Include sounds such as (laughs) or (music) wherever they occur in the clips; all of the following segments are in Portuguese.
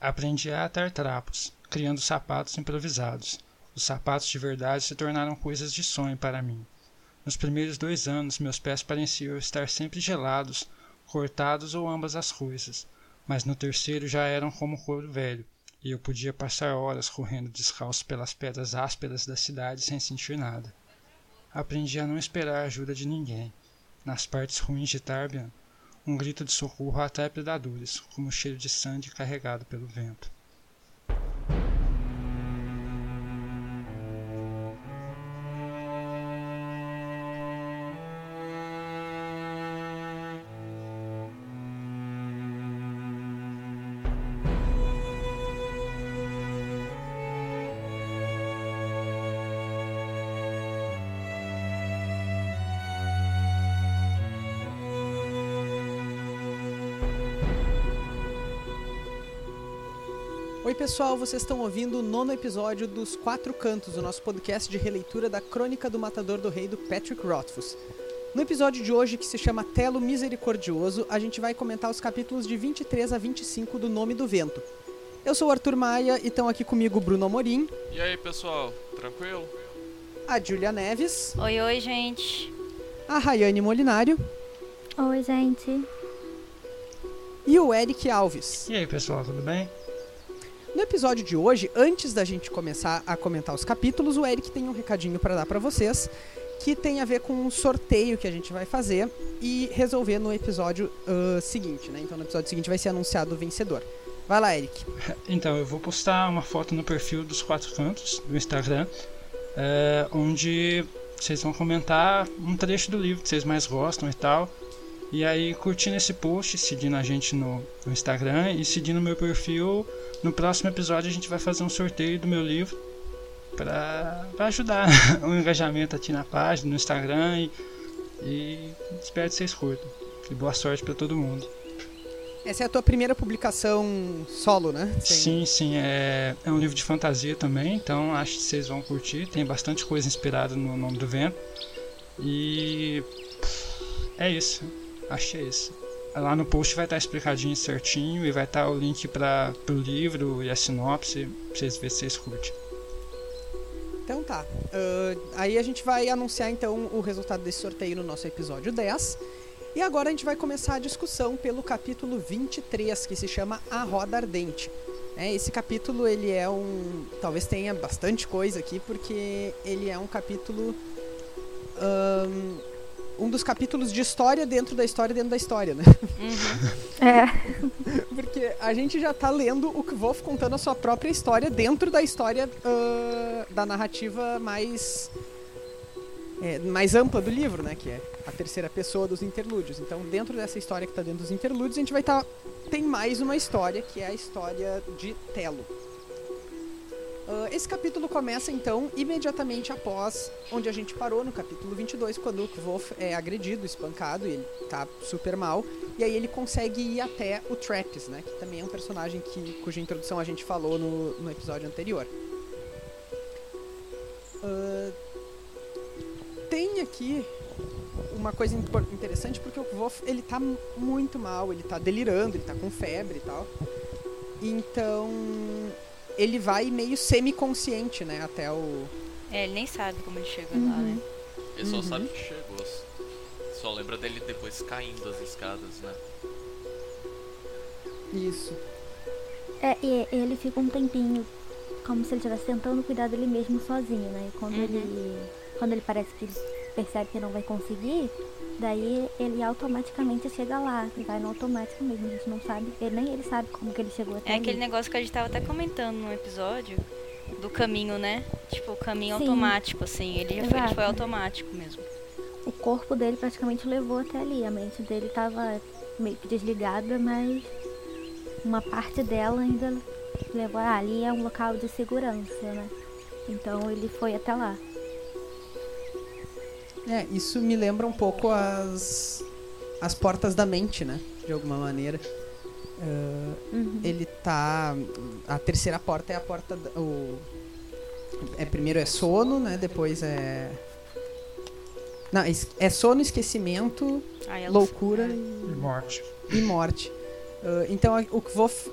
Aprendi a atar trapos, criando sapatos improvisados. Os sapatos de verdade se tornaram coisas de sonho para mim. Nos primeiros dois anos, meus pés pareciam estar sempre gelados, cortados ou ambas as coisas, mas no terceiro já eram como couro velho, e eu podia passar horas correndo descalço pelas pedras ásperas da cidade sem sentir nada. Aprendi a não esperar a ajuda de ninguém. Nas partes ruins de Tarbian, um grito de socorro até predadores, como o cheiro de sangue carregado pelo vento. Pessoal, vocês estão ouvindo o nono episódio dos Quatro Cantos, o nosso podcast de releitura da Crônica do Matador do Rei do Patrick Rothfuss. No episódio de hoje, que se chama Telo Misericordioso, a gente vai comentar os capítulos de 23 a 25 do Nome do Vento. Eu sou o Arthur Maia e estão aqui comigo o Bruno Amorim, E aí, pessoal, tranquilo? a Julia Neves, Oi, oi, gente. a Rayane Molinário Oi, gente. e o Eric Alves. E aí, pessoal, tudo bem? No episódio de hoje, antes da gente começar a comentar os capítulos, o Eric tem um recadinho para dar para vocês, que tem a ver com um sorteio que a gente vai fazer e resolver no episódio ah, seguinte, né? Então no episódio seguinte vai ser anunciado o vencedor. Vai lá, Eric. (laughs) Então, eu vou postar uma foto no perfil dos Quatro Cantos do Instagram, é, onde vocês vão comentar um trecho do livro que vocês mais gostam e tal. E aí, curtindo esse post, seguindo a gente no, no Instagram e seguindo o meu perfil, no próximo episódio a gente vai fazer um sorteio do meu livro para ajudar (laughs) o engajamento aqui na página, no Instagram e, e espero que vocês curtam. E boa sorte para todo mundo. Essa é a tua primeira publicação solo, né? Sem- Sim, sim, é, é um livro de fantasia também, então acho que vocês vão curtir. Tem bastante coisa inspirada no Nome do Vento. E é isso, é isso. Lá no post vai estar explicadinho certinho e vai estar o link para o livro e a sinopse, pra vocês verem se vocês curtem. Então tá. Ah, aí a gente vai anunciar então o resultado desse sorteio no nosso episódio 10. E agora a gente vai começar a discussão pelo capítulo 23, que se chama A Roda Ardente. É, esse capítulo ele é um. Talvez tenha bastante coisa aqui, porque ele é um capítulo. ahn, um dos capítulos de história dentro da história dentro da história, né? Uhum. É, (laughs) Porque a gente já tá lendo o Kvolf contando a sua própria história dentro da história ah, da narrativa mais é, mais ampla do livro, né? Que é a terceira pessoa dos interlúdios. Então, dentro dessa história que tá dentro dos interlúdios, a gente vai estar tem mais uma história que é a história de Telo. Ah, esse capítulo começa então imediatamente após onde a gente parou no capítulo 22, quando o Kvolf é agredido, espancado e ele tá super mal. E aí ele consegue ir até o Trappist, né? Que também é um personagem que, cuja introdução a gente falou no, no episódio anterior. Ah, tem aqui uma coisa interessante porque o Kvolf, ele tá mu- muito mal, ele tá delirando, ele tá com febre e tal. Então, ele vai meio semi-consciente, né, até o... É, ele nem sabe como ele chega lá, né? Ele só Uhum. sabe que chegou. Só lembra dele depois caindo as escadas, né? Isso. é, e ele fica um tempinho como se ele estivesse tentando cuidar dele mesmo sozinho, né? E quando Uhum. ele. Quando ele parece que ele percebe que não vai conseguir, daí ele automaticamente chega lá. Vai no automático mesmo, a gente não sabe. Ele, nem ele sabe como que ele chegou até É ali. aquele negócio que a gente tava até comentando no episódio do caminho, né? Tipo, o caminho Sim. automático, assim. Ele, foi, ele foi automático mesmo. O corpo dele praticamente levou até ali. A mente dele tava meio que desligada, mas uma parte dela ainda levou. Ah, ali é um local de segurança, né? Então ele foi até lá. É, isso me lembra um pouco as, as portas da mente, né? De alguma maneira. Ah, Uhum. ele tá. A terceira porta é a porta. da- O, é, primeiro é sono, né? Depois é. Não, es- é sono, esquecimento, loucura É. e, E morte. e morte. Ah, então o Kvof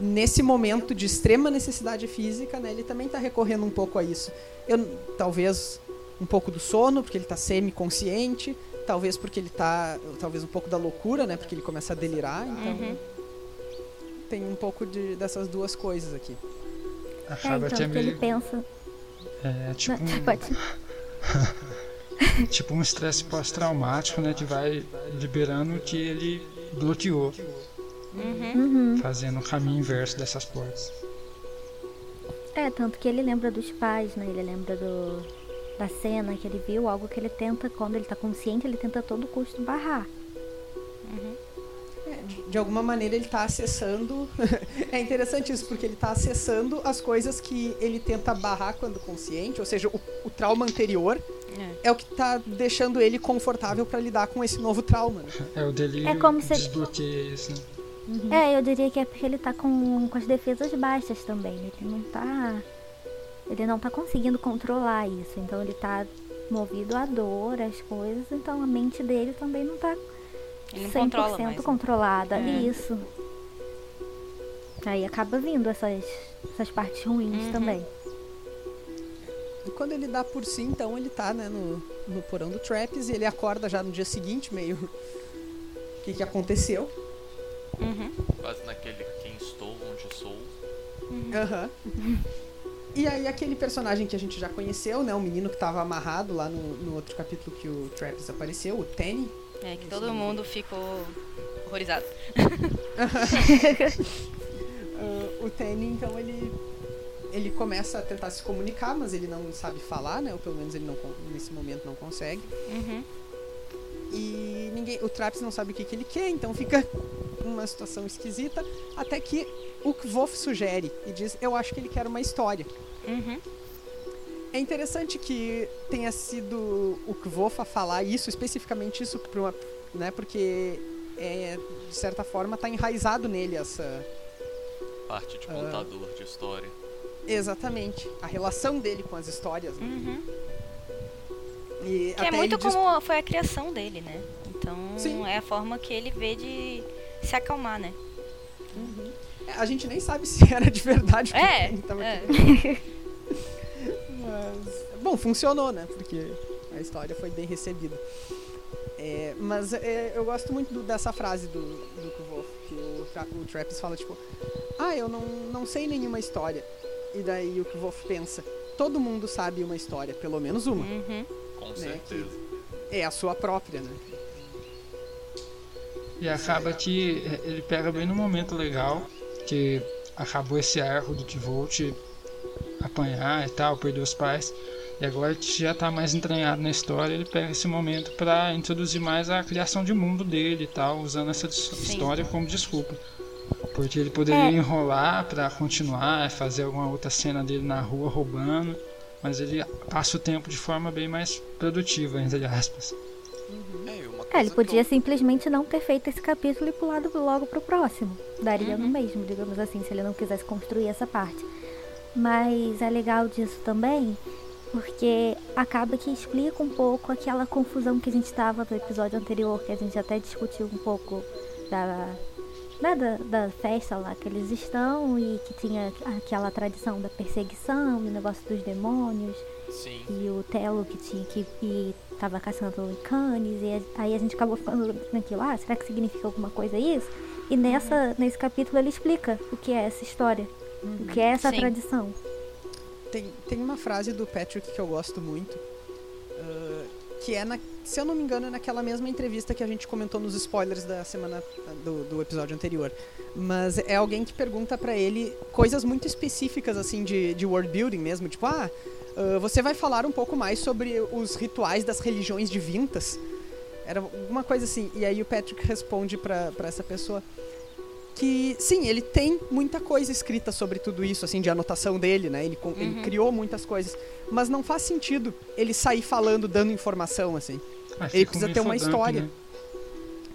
nesse momento de extrema necessidade física, né, ele também está recorrendo um pouco a isso. Eu, talvez um pouco do sono, porque ele está semi-consciente, talvez porque ele está, talvez um pouco da loucura, né, porque ele começa a delirar, então Uhum. tem um pouco de, dessas duas coisas aqui. É, Acaba então, que é que ele meio. pensa. É tipo Não, um, (laughs) tipo um estresse pós-traumático, né? Que vai liberando o que ele bloqueou, Uhum. Uhum. fazendo o caminho inverso dessas portas. É, tanto que ele lembra dos pais, né? Ele lembra do, da cena que ele viu, algo que ele tenta, quando ele tá consciente, ele tenta a todo custo barrar. É, de, de alguma maneira ele está acessando. (laughs) é interessante isso, porque ele está acessando as coisas que ele tenta barrar quando consciente, ou seja, o, o trauma anterior É. é o que está deixando ele confortável para lidar com esse novo trauma. Né? (laughs) É o delírio É como se- desbloqueia isso, né? É, eu diria que é porque ele tá com, com as defesas baixas também. Ele não tá. Ele não tá conseguindo controlar isso. Então ele tá movido à dor, às coisas. Então a mente dele também não tá Ele não 100% controla mais. né? controlada. É. Isso. Aí acaba vindo essas, essas partes ruins Uhum. também. E quando ele dá por si, então ele tá né, no, no porão do Traps e ele acorda já no dia seguinte, meio. O (laughs) que, que aconteceu? Uhum. Quase naquele quem estou, onde sou. Aham. (laughs) E aí aquele personagem que a gente já conheceu, né? O menino que tava amarrado lá no, no outro capítulo que o Traps apareceu, o Tenny. É que todo mundo ficou horrorizado. (laughs) Ah, o Tenny, então, ele. Ele começa a tentar se comunicar, mas ele não sabe falar, né? Ou pelo menos ele não, nesse momento não consegue. Uhum. E ninguém, o Traps não sabe o que, que ele quer, então fica (laughs) uma situação esquisita. Até que o Kvof sugere e diz: Eu acho que ele quer uma história. Uhum. É interessante que tenha sido o Kvof a falar isso, especificamente isso, uma, né? Porque, é, de certa forma, tá enraizado nele essa. Parte de Ah. contador de história. Exatamente. A relação dele com as histórias. Né? Uhum. E Que é muito diz- como foi a criação dele, né? Então Sim. é a forma que ele vê de se acalmar, né? É, A gente nem sabe (laughs) se era de verdade o que É, ele tava é. Mas, bom, funcionou, né? Porque a história foi bem recebida. É, mas é, eu gosto muito do- dessa frase do, do Kvof, que o, Tra- o Traps fala, tipo, ah, eu não, não sei nenhuma história. E daí o Kvof pensa, todo mundo sabe uma história, pelo menos uma. Uhum. Com Né, certeza. É a sua própria, né? E acaba que é, ele pega bem no momento legal, que acabou esse arco do Kvolt apanhar e tal, perder os pais. E agora que já tá mais entranhado na história, ele pega esse momento para introduzir mais a criação de mundo dele e tal, usando essa dis- história como desculpa. Porque ele poderia É. enrolar para continuar, fazer alguma outra cena dele na rua roubando, mas ele passa o tempo de forma bem mais produtiva, entre aspas. É, e uma É, ele podia simplesmente não ter feito esse capítulo e pulado logo pro próximo. Daria Uhum. no mesmo, digamos assim, se ele não quisesse construir essa parte. Mas é legal disso também, porque acaba que explica um pouco aquela confusão que a gente estava no episódio anterior, que a gente até discutiu um pouco da, né, da, da festa lá que eles estão e que tinha aquela tradição da perseguição, do negócio dos demônios Sim. e o Telo que tinha que ir, tava caçando canes, e aí a gente acabou ficando naquilo, ah, será que significa alguma coisa isso? E nessa, nesse capítulo ele explica o que é essa história, o que é essa Sim. tradição. Tem, tem uma frase do Patrick que eu gosto muito, ah, que é, na, se eu não me engano, é naquela mesma entrevista que a gente comentou nos spoilers da semana do, do episódio anterior. Mas é alguém que pergunta pra ele coisas muito específicas, assim, de, de world building mesmo. Tipo, ah, ah, você vai falar um pouco mais sobre os rituais das religiões divintas? Era alguma coisa assim. E aí o Patrick responde pra essa pessoa que sim, ele tem muita coisa escrita sobre tudo isso, assim, de anotação dele, né? Ele, com- ele Uhum. criou muitas coisas, mas não faz sentido ele sair falando, dando informação, assim, Ah, Ele precisa ter uma história. né?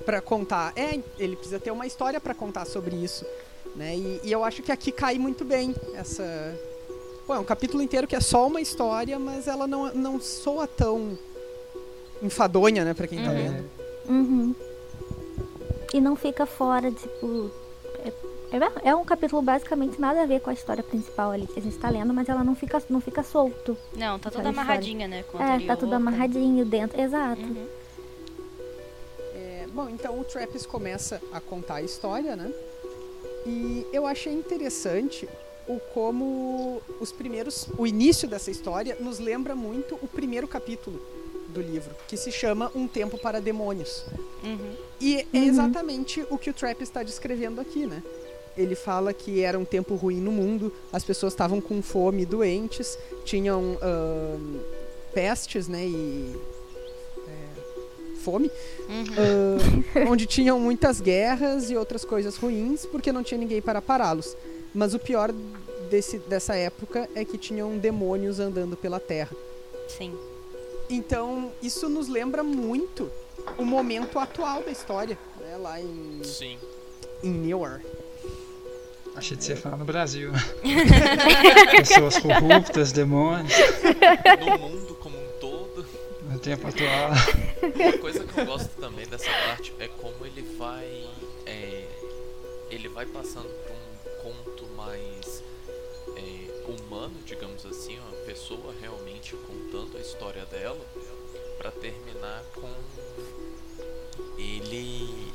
Pra contar. É, ele precisa ter uma história pra contar sobre isso, né? E, e eu acho que aqui cai muito bem essa. Pô, é um capítulo inteiro que é só uma história, mas ela não, não soa tão enfadonha, né, pra quem tá Uhum. lendo. Uhum. E não fica fora, tipo, é, É, é um capítulo basicamente nada a ver com a história principal ali que a gente tá lendo, mas ela não fica, não fica solto. Não, tá tudo Aquela amarradinha, né? Com É, tá tudo amarradinho dentro. Exato. Uhum. É, bom, então o Trappist começa a contar a história, né? E eu achei interessante o como os primeiros, o início dessa história nos lembra muito o primeiro capítulo do livro, que se chama Um Tempo para Demônios. Uhum. E é Uhum. exatamente o que o Trap está descrevendo aqui, né? Ele fala que era um tempo ruim no mundo, as pessoas estavam com fome, doentes, tinham ahn, pestes, né? E é, fome, Uhum. ahn, onde tinham muitas guerras e outras coisas ruins, porque não tinha ninguém para pará-los. Mas o pior desse, dessa época é que tinham demônios andando pela Terra. Sim. Então, isso nos lembra muito o momento atual da história, né? Lá em, Sim. em Newark. Achei de você falar no Brasil. (laughs) Pessoas corruptas, demônios, No mundo como um todo. no tempo atual. Uma coisa que eu gosto também dessa parte é como ele vai. é, ele vai passando digamos assim, uma pessoa realmente contando a história dela, pra terminar com ele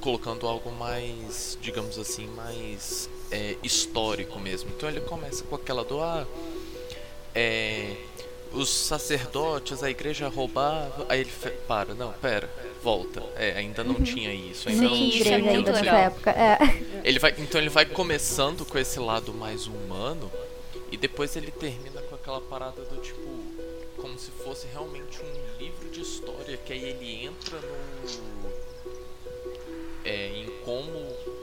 colocando algo mais, digamos assim, mais é, histórico mesmo. Então ele começa com aquela do ah, é, os sacerdotes, a igreja roubava. Aí ele para, não, pera, volta. É, ainda não tinha isso. Ainda Não não, tinha Isso ainda época. É. Ele vai, então ele vai começando com esse lado mais humano e depois ele termina com aquela parada do tipo como se fosse realmente um livro de história que aí ele entra no é, em como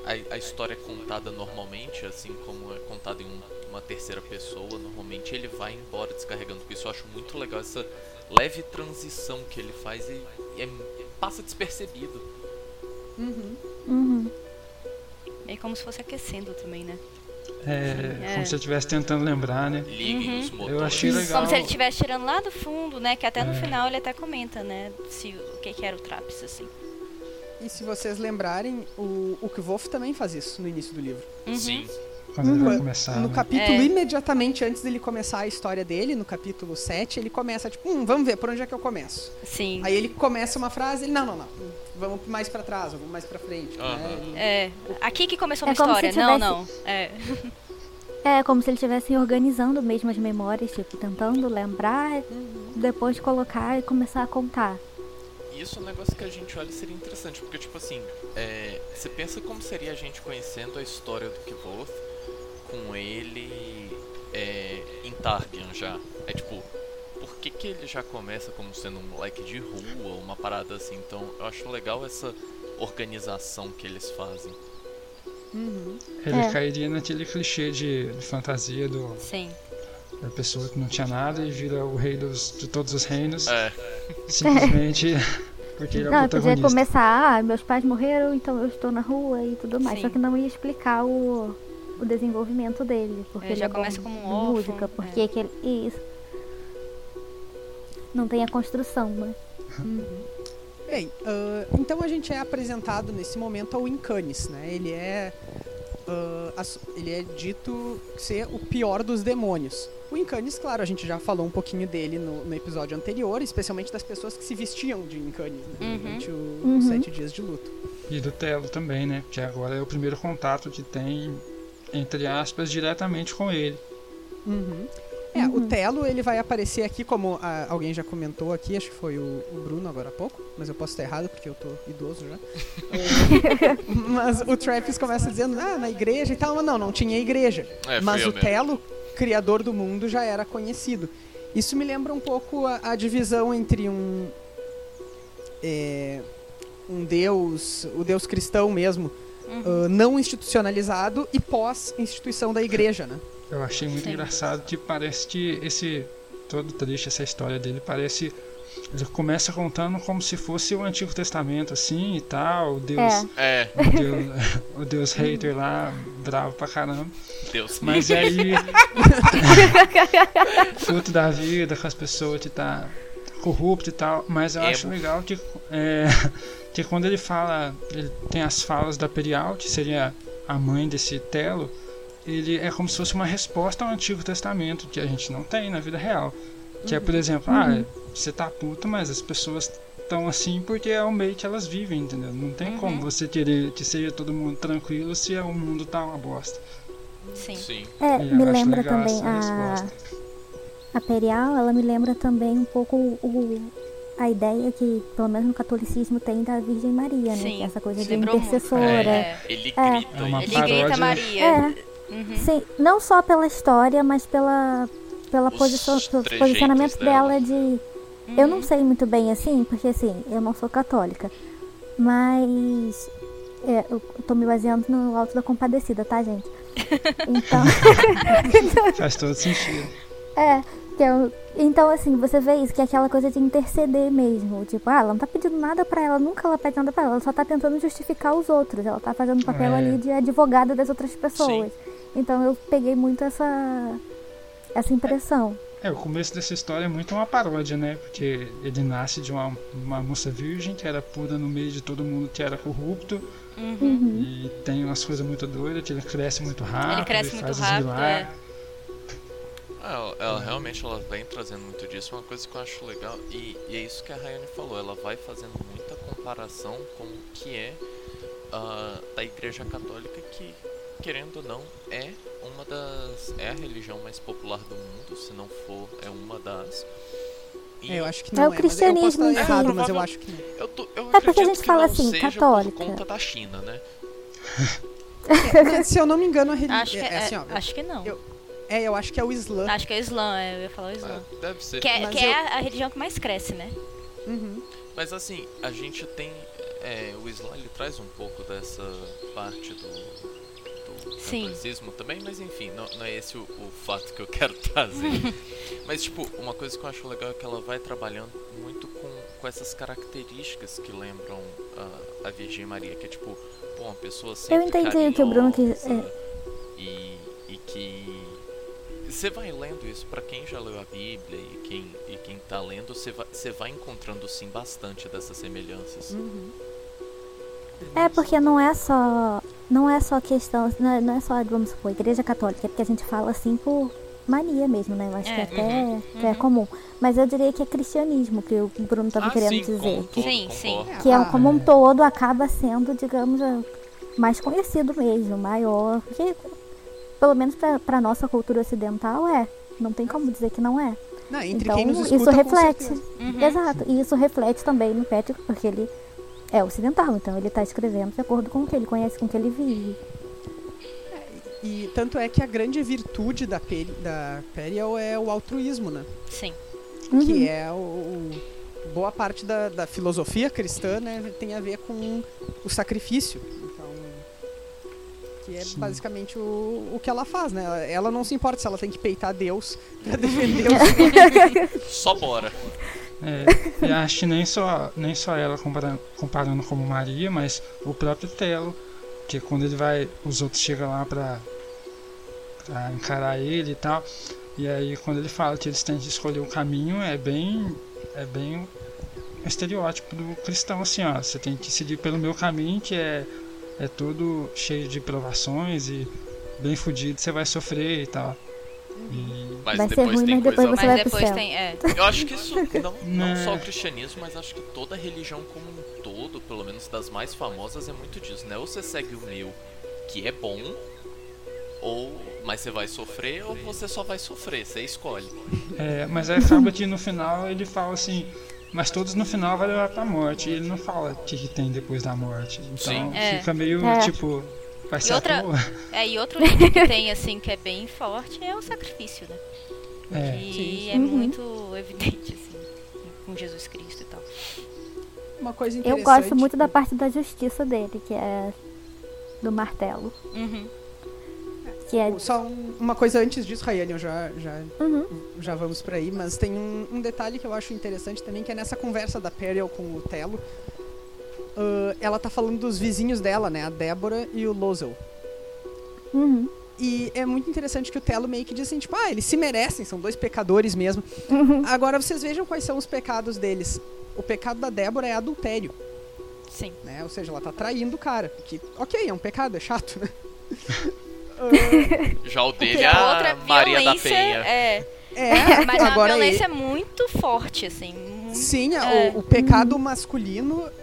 a, a história é contada normalmente, assim como é contada em um- uma terceira pessoa, normalmente ele vai embora descarregando. Por isso eu acho muito legal essa leve transição que ele faz e, e é- passa despercebido. Uhum. É como se fosse aquecendo também, né? É, É. como se eu estivesse tentando lembrar, né? Uhum. os motores. Eu achei legal. Como se ele estivesse tirando lá do fundo, né? Que até no É. final ele até comenta, né? Se, o que, que era o Traps, assim. E se vocês lembrarem, o, o Kvolf também faz isso no início do livro. Uhum. Sim. Quando ele vai Uhum. começar. no né? capítulo, É. imediatamente antes dele começar a história dele, no capítulo 7, ele começa tipo, hum, vamos ver por onde é que eu começo. Sim. Aí ele começa uma frase, ele, não, não, não, vamos mais pra trás, vamos mais pra frente. né? Aham. Ele- É. Aqui que começou É se história. Não, não. tivesse- É. (laughs) É como se ele estivesse organizando mesmo as memórias, tipo, tentando lembrar, Uhum. depois colocar e começar a contar. E isso é um negócio que a gente olha e seria interessante, porque, tipo assim, é, você pensa como seria a gente conhecendo a história do Kvoth com ele é, em Tarbian já. É tipo, que, que ele já começa como sendo um moleque de rua, uma parada assim? Então, eu acho legal essa organização que eles fazem. Uhum. Ele É. cairia naquele clichê de, de fantasia do, Sim. da pessoa que não tinha nada e vira o rei dos, de todos os reinos. É, (laughs) Simplesmente (laughs) porque ele é o podia começar, ah, meus pais morreram, então eu estou na rua e tudo mais. Sim. Só que não ia explicar o, o desenvolvimento dele. Porque É, ele já é começa como um órfão, música, é. porque que ele. Isso. Não tem a construção, né? Bem, ah, então a gente é apresentado nesse momento ao Incanis, né? Ele é ass- ele é dito ser o pior dos demônios. O Incanis, claro, a gente já falou um pouquinho dele no, no episódio anterior, especialmente das pessoas que se vestiam de Incanis né? Uhum. durante o- Uhum. os sete dias de luto. E do Telo também, né? Que agora é o primeiro contato que tem, entre aspas, diretamente com ele. Uhum. É, o Telo ele vai aparecer aqui como ah, alguém já comentou aqui, acho que foi o, o Bruno agora há pouco, mas eu posso estar errado porque eu tô idoso já. (laughs) Mas o Trappist começa dizendo, ah, na igreja e tal, mas não, não tinha igreja. é mas o mesmo. Telo, criador do mundo, já era conhecido. Isso me lembra um pouco a, a divisão entre um é, um deus, o deus cristão mesmo, Uhum. ah, não institucionalizado e pós-instituição da igreja, né? Eu achei muito Sim. engraçado que parece que esse. Todo triste essa história dele parece. Ele começa contando como se fosse o Antigo Testamento, assim e tal. O Deus. É. É, O Deus, (laughs) o Deus hater lá, bravo pra caramba. Deus. Mas aí. (laughs) fruto da vida com as pessoas que tá corrupto e tal. Mas eu acho Emo. legal que. É, que quando ele fala. Ele tem as falas da Perial, que seria a mãe desse Telo, ele é como se fosse uma resposta ao Antigo Testamento que a gente não tem na vida real. Que é, por exemplo, ah, você tá puto, mas as pessoas estão assim porque é o meio que elas vivem, entendeu? Não tem como você querer que seja todo mundo tranquilo se o mundo tá uma bosta. Sim. Sim. É, E eu me acho lembra legal também essa a, resposta. a Perial, ela me lembra também um pouco o, a ideia que, pelo menos no catolicismo, tem da Virgem Maria, né? Sim, é essa coisa se de intercessora. É. Ele É. grita É uma isso. Ele grita. Maria. É. Uhum. Sim, não só pela história, mas pela, pela Os posição, posicionamento dela. dela de. Eu não sei muito bem assim, porque assim, eu não sou católica. Mas. É, eu tô me baseando no Alto da Compadecida, tá, gente? (laughs) Então. (laughs) (laughs) Faz todo sentido. É, que eu- então assim, você vê isso, que é aquela coisa de interceder mesmo. Tipo, ah, ela não tá pedindo nada pra ela, nunca ela pede nada pra ela, ela só tá tentando justificar os outros. Ela tá fazendo o papel É. ali de advogada das outras pessoas. Então eu peguei muito essa essa impressão. É, o começo dessa história é muito uma paródia, né? Porque ele nasce de uma, uma moça virgem que era pura no meio de todo mundo que era corrupto. Uhum. E tem umas coisas muito doidas, que ele cresce muito rápido. Ele cresce e muito rápido, milagres. Ah, Ela, ela realmente ela vem trazendo muito disso, uma coisa que eu acho legal, e, e é isso que a Rayane falou, ela vai fazendo muita comparação com o que é ah, da Igreja Católica, que, querendo ou não, é uma das. é a religião mais popular do mundo, se não for, é uma das. E É, eu acho que É não o é, mas eu posso cristianismo estar errado, mas eu acho que não. eu, tô, eu É porque a gente fala assim, católica. por conta da China, né? É, se eu não me engano, a religião. Acho que, é, é, assim, ó, acho que não. eu- é, eu acho que é o Islã. Acho que é o Islã, é, eu ia falar o Islã. É, deve ser. Que, é, que eu- é a, a religião que mais cresce, né? Uhum. Mas assim, a gente tem. é, o Islã ele traz um pouco dessa parte do Sim. catolicismo também, mas enfim, não, não é esse o, o fato que eu (laughs) quero trazer. (laughs) mas tipo, uma coisa que eu acho legal é que ela vai trabalhando muito com, com essas características que lembram a, a Virgem Maria, que é tipo, pô, uma pessoa sempre entendi o que o Bruno quis- carinhosa E, e que você vai lendo isso pra quem já leu a Bíblia e quem, e quem tá lendo, você vai, você vai encontrando sim bastante dessas semelhanças. Uhum. É porque não é só não é só questão, não é, não é só, vamos supor, igreja católica, é porque a gente fala assim por mania mesmo, né? Eu acho que É. até Uhum. que é comum. Mas eu diria que é cristianismo que o Bruno estava ah, querendo sim, dizer. todo, Sim, sim. que é Ah, como um todo acaba sendo, digamos, a- mais conhecido mesmo, maior, que pelo menos para nossa cultura ocidental é. Não tem como dizer que não é. Não, entre então quem nos escuta, isso reflete. Uhum. Exato. E isso reflete também no Patrick, porque ele é ocidental, então ele está escrevendo de acordo com o que ele conhece, com o que ele vive. E tanto é que a grande virtude da, Peri, da Periel é o altruísmo, né? Sim. Uhum. Que é o, o- boa parte da, da filosofia cristã, né? Tem a ver com o sacrifício. Então, que é Sim. basicamente o, o que ela faz, né? Ela, ela não se importa se ela tem que peitar Deus pra (laughs) defender os (laughs) Só bora. É, e acho que nem só, nem só ela comparando, comparando como Maria, mas o próprio Telo, que quando ele vai, os outros chegam lá pra, pra encarar ele e tal, e aí quando ele fala que eles têm que escolher o caminho, é bem, é bem o estereótipo do cristão, assim, ó, você tem que seguir pelo meu caminho, que é, é todo cheio de provações e bem fudido, você vai sofrer e tal. E Mas Vai ser depois ruim, tem mas coisa depois você Mas vai pro depois céu. tem. É. Eu acho que isso não, (laughs) não só o cristianismo, mas acho que toda religião como um todo, pelo menos das mais famosas, é muito disso, né? Ou você segue o meu, que é bom, ou mas você vai sofrer, ou você só vai sofrer, você escolhe. É, mas aí acaba que no final ele fala assim, mas todos no final vai levar pra morte. E ele não fala o que, que tem depois da morte. Então Sim. É. fica meio É. tipo, vai ser outra-. (laughs) É, e outro livro que tem, assim, que é bem forte é o sacrifício, né? É, Que Sim. é Uhum. muito evidente, assim, com Jesus Cristo e tal. Uma coisa Eu interessante. gosto muito da parte da justiça dele, que é do martelo. Uhum. Que é. Só um- uma coisa antes disso, Rayane, eu já, já, Uhum. já vamos pra aí, mas tem um, um detalhe que eu acho interessante também, que é nessa conversa da Periel com o Telo. Ah, ela tá falando dos vizinhos dela, né? A Débora e o Lozel. Uhum. E é muito interessante que o Telo meio que diz assim, tipo, ah, eles se merecem, são dois pecadores mesmo. Uhum. Agora vocês vejam quais são os pecados deles. O pecado da Débora é adultério, Sim. né? Ou seja, ela tá traindo o cara. Que, ok, é um pecado, é chato, né? (laughs) Já o dele é a outra a Maria da Penha. é. É, (laughs) Mas é uma agora violência ele- muito forte, assim. muito- Sim, a- É. o, o pecado masculino, é,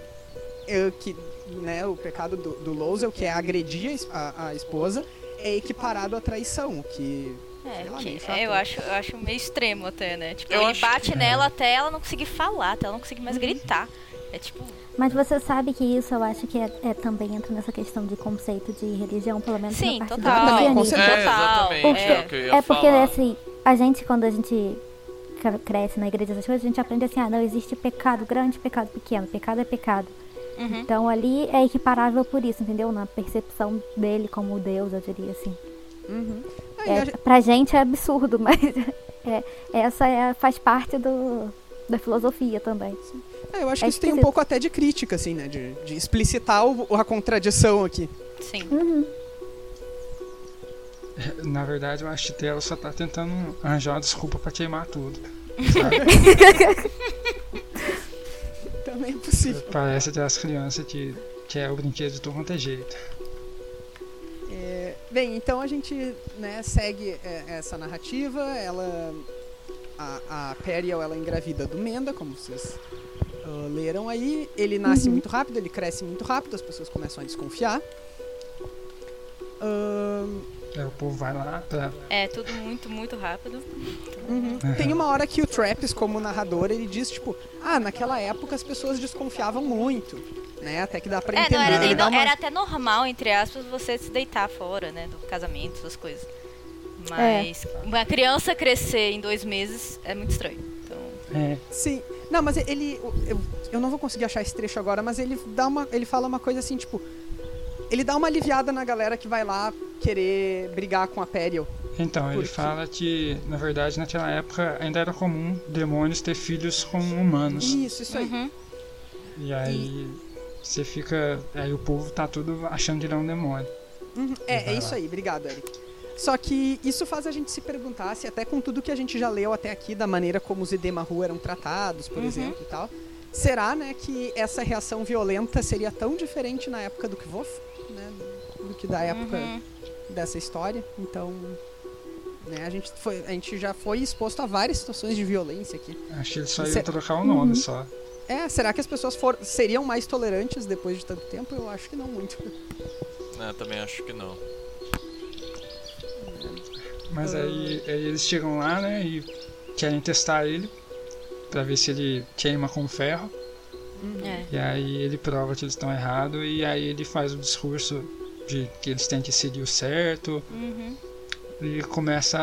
que, né, o pecado do, do Lozel, que é agredir a a, esposa, é equiparado à traição, que... É, lá, que- é, eu, acho, eu acho meio extremo até, né? Tipo, Eu ele bate que- nela até ela não conseguir falar, até ela não conseguir Uhum. mais gritar. É tipo. Mas você sabe que isso eu acho que é, é também entra nessa questão de conceito de religião, pelo menos Sim, na parte total. do certeza. É, Total. exatamente, Porque, é é porque assim, a gente, quando a gente cre- cresce na igreja, essas coisas, a gente aprende assim, ah, não existe pecado grande, pecado pequeno, pecado é pecado. Uhum. Então ali é equiparável por isso, entendeu? Na percepção dele como Deus, eu diria assim. Uhum. Aí É, a gente- pra gente é absurdo, (laughs) mas é, essa é, faz parte do, da filosofia também. é, eu acho é que isso tem um pouco até de crítica, assim, né, de, de explicitar o- a contradição aqui. Sim. Uhum. (laughs) Na verdade, eu acho que ela só tá tentando arranjar uma desculpa pra queimar tudo. sabe? (laughs) (laughs) Também é possível. Parece das crianças que, que é o brinquedo de todo quanto é jeito. É, bem, então a gente né, segue é, essa narrativa. Ela, a, a Periel, ela engravida do Menda, como vocês ah, leram aí. Ele nasce muito rápido, ele cresce muito rápido, as pessoas começam a desconfiar. Ahn, Aí o povo vai lá pra. É tudo muito, muito rápido. uhum. Tem uma hora que o Trappist, como narrador, ele diz tipo, ah, naquela época as pessoas desconfiavam muito, né? Até que dá pra É, entender. não era, nem- não- uma- era até normal, entre aspas, você se deitar fora, né? Do casamento, essas coisas. Mas uma criança crescer em dois meses é muito estranho. Então, É, Sim. Não, mas ele. Eu, eu não vou conseguir achar esse trecho agora, mas ele dá uma. Ele fala uma coisa assim, tipo. Ele dá uma aliviada na galera que vai lá querer brigar com a Periel. então, ele fala que, na verdade, naquela época ainda era comum demônios ter filhos com humanos. Isso, isso aí. uhum. E aí você fica. Aí o povo tá tudo achando que ele é um demônio. Uhum, É, é isso lá. aí, obrigado, Eric. Só que isso faz a gente se perguntar se até com tudo que a gente já leu até aqui, da maneira como os Edemahu eram tratados, por Uhum. exemplo, e tal, será, né, que essa reação violenta seria tão diferente na época do Kvof, né, do que da época Uhum. Dessa história? Então, né, a gente, foi, a gente já foi exposto a várias situações de violência aqui. Acho que ele só ia trocar o nome só. É, será que as pessoas for, seriam mais tolerantes depois de tanto tempo? Eu acho que não muito. É, também acho que não. Mas aí, aí eles chegam lá, né, e querem testar ele pra ver se ele queima com ferro. É. E aí ele prova que eles estão errados e aí ele faz o discurso de que eles têm que seguir o certo Uhum. e começa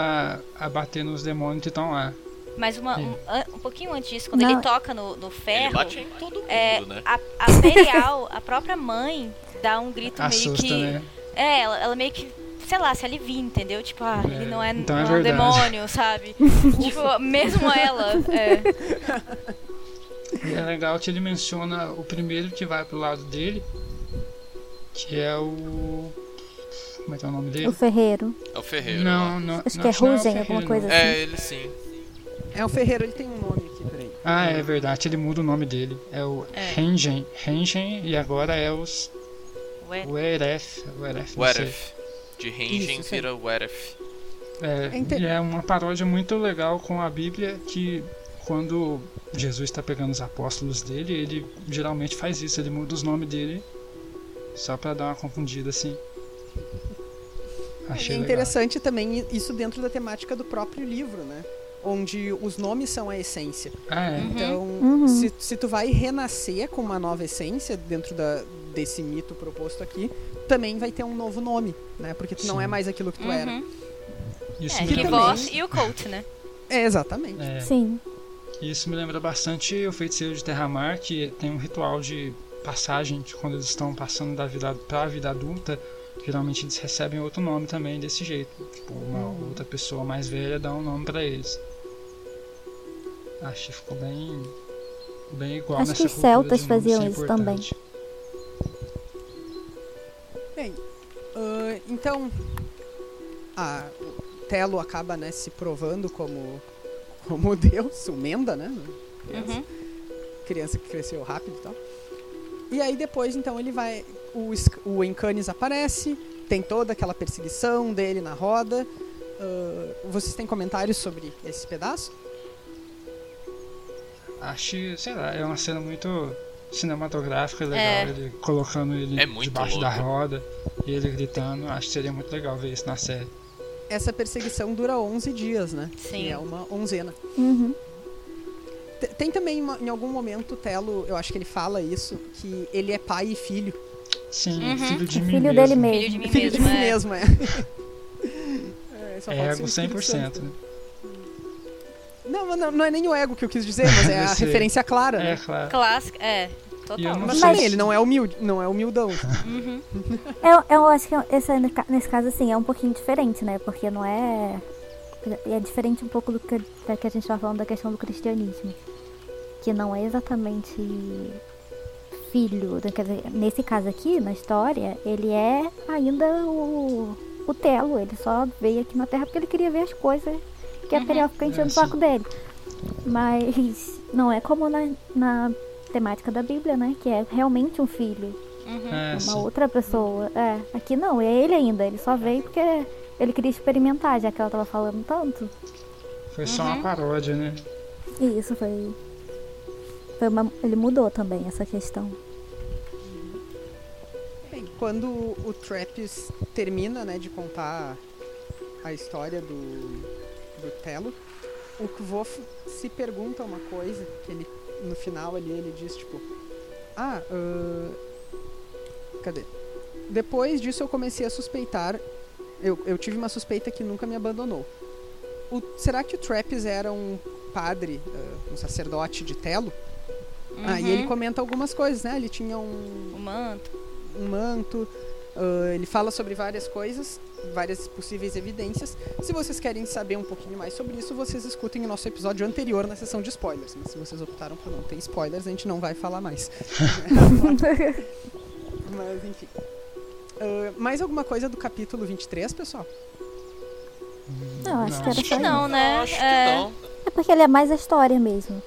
a, a bater nos demônios que estão lá. Mas uma, um, um pouquinho antes disso, quando Não. ele toca no, no Ele ferro, bate em todo mundo, é, né? a, a Perial, a própria mãe, dá um grito meio Assusta, que. né? É, ela, ela meio que, sei lá, se alivia, entendeu? Tipo, ah, É, ele não é, então é não é um demônio, sabe? (laughs) tipo, mesmo ela. É. E é legal que ele menciona o primeiro que vai pro lado dele, que é o. Como é que é o nome dele? O ferreiro. É o Ferreiro. Não, lá. não. Acho não, que é Rugen, Ferreiro, alguma coisa É, ele sim. É, o Ferreiro, ele tem um nome aqui, peraí. Ah, é verdade, ele muda o nome dele. É o É. Rengen. Rengen e agora é os. Ué. O Eref. O Eref, não sei. Weref. De Isso, sim. vira Weref. É, É inte- e é uma paródia muito legal com a Bíblia que quando Jesus está pegando os apóstolos dele, ele geralmente faz isso, ele muda os nomes dele só para dar uma confundida assim. Achei é legal. interessante também isso dentro da temática do próprio livro, né? Onde os nomes são a essência. Ah, é. Uhum. Então, Uhum. se, se tu vai renascer com uma nova essência dentro da, desse mito proposto aqui, também vai ter um novo nome, né? Porque tu não Sim. é mais aquilo que tu era. Uhum. Isso, É, que voz e o coach, né? É, exatamente. é, Sim. isso me lembra bastante o feiticeiro de Terramar, que tem um ritual de passagem de quando eles estão passando da vida para a vida adulta. Geralmente eles recebem outro nome também desse jeito. Tipo, uma Uhum. outra pessoa mais velha dá um nome para eles. Acho que ficou bem, bem igual Acho nessa que os celtas faziam isso também. Bem, ah, então a Telo acaba né, se provando como como (laughs) Deus, o Menda, né? Criança, Uhum. criança que cresceu rápido e tal. E aí depois então ele vai o, o Encanis aparece tem toda aquela perseguição dele na roda. Uh, vocês têm comentários sobre esse pedaço? Acho, sei lá, é uma cena muito cinematográfica legal, É. ele colocando ele É muito debaixo da louco. roda e ele gritando. Acho que seria muito legal ver isso na série. Essa perseguição dura 11 dias, né? Sim. Que é uma onzena. Uhum. Tem também, uma- em algum momento, o Telo, eu acho que ele fala isso, que ele é pai e filho. Sim, Uhum. filho de É mim filho mesmo. dele Filho mesmo. de mim filho de mesmo, mim é. mesmo, é. É, É ego o Espírito 100%, Santo. né? Não, mas não, não é nem o ego que eu quis dizer, mas é (laughs) a referência clara. É, né? claro. Clássico, é. Total. Mas sei também, se- ele não é humilde, não é humildão. (laughs) Uhum. Eu, eu acho que esse, nesse caso, assim, é um pouquinho diferente, né? Porque não é. É diferente um pouco do que, da que a gente tava falando da questão do cristianismo. Que não é exatamente filho. né? Quer dizer, nesse caso aqui, na história, ele é ainda o, o Telo. Ele só veio aqui na Terra porque ele queria ver as coisas que a Uhum. Periel fica enchendo É, o saco dele. Mas não é como na, na temática da Bíblia, né? Que é realmente um filho Uhum. É, uma sim. outra pessoa. É, aqui não, é ele ainda. Ele só veio porque ele queria experimentar, já que ela tava falando tanto. Foi só Uhum. uma paródia, né? Isso foi. Uma- ele mudou também essa questão. Bem, quando o Trappist termina, né, de contar a história do, do Telo, o Kvof se pergunta uma coisa, que ele, no final ali, ele diz, tipo... Ah, ahn, cadê? Depois disso eu comecei a suspeitar... Eu, eu tive uma suspeita que nunca me abandonou. O- será que o Trappist era um padre, ah, um sacerdote de Telo? Ah, e ele Uhum. comenta algumas coisas, né? Ele tinha um, O manto. um manto. ah, ele fala sobre várias coisas, várias possíveis evidências. Se vocês querem saber um pouquinho mais sobre isso, vocês escutem o nosso episódio anterior na sessão de spoilers. Mas se vocês optaram por não ter spoilers, a gente não vai falar mais. (laughs) Mas enfim. Ah, mais alguma coisa do capítulo 23, pessoal? Não, acho que era Acho só que não, né? Acho que É. não. É porque ele é mais a história mesmo.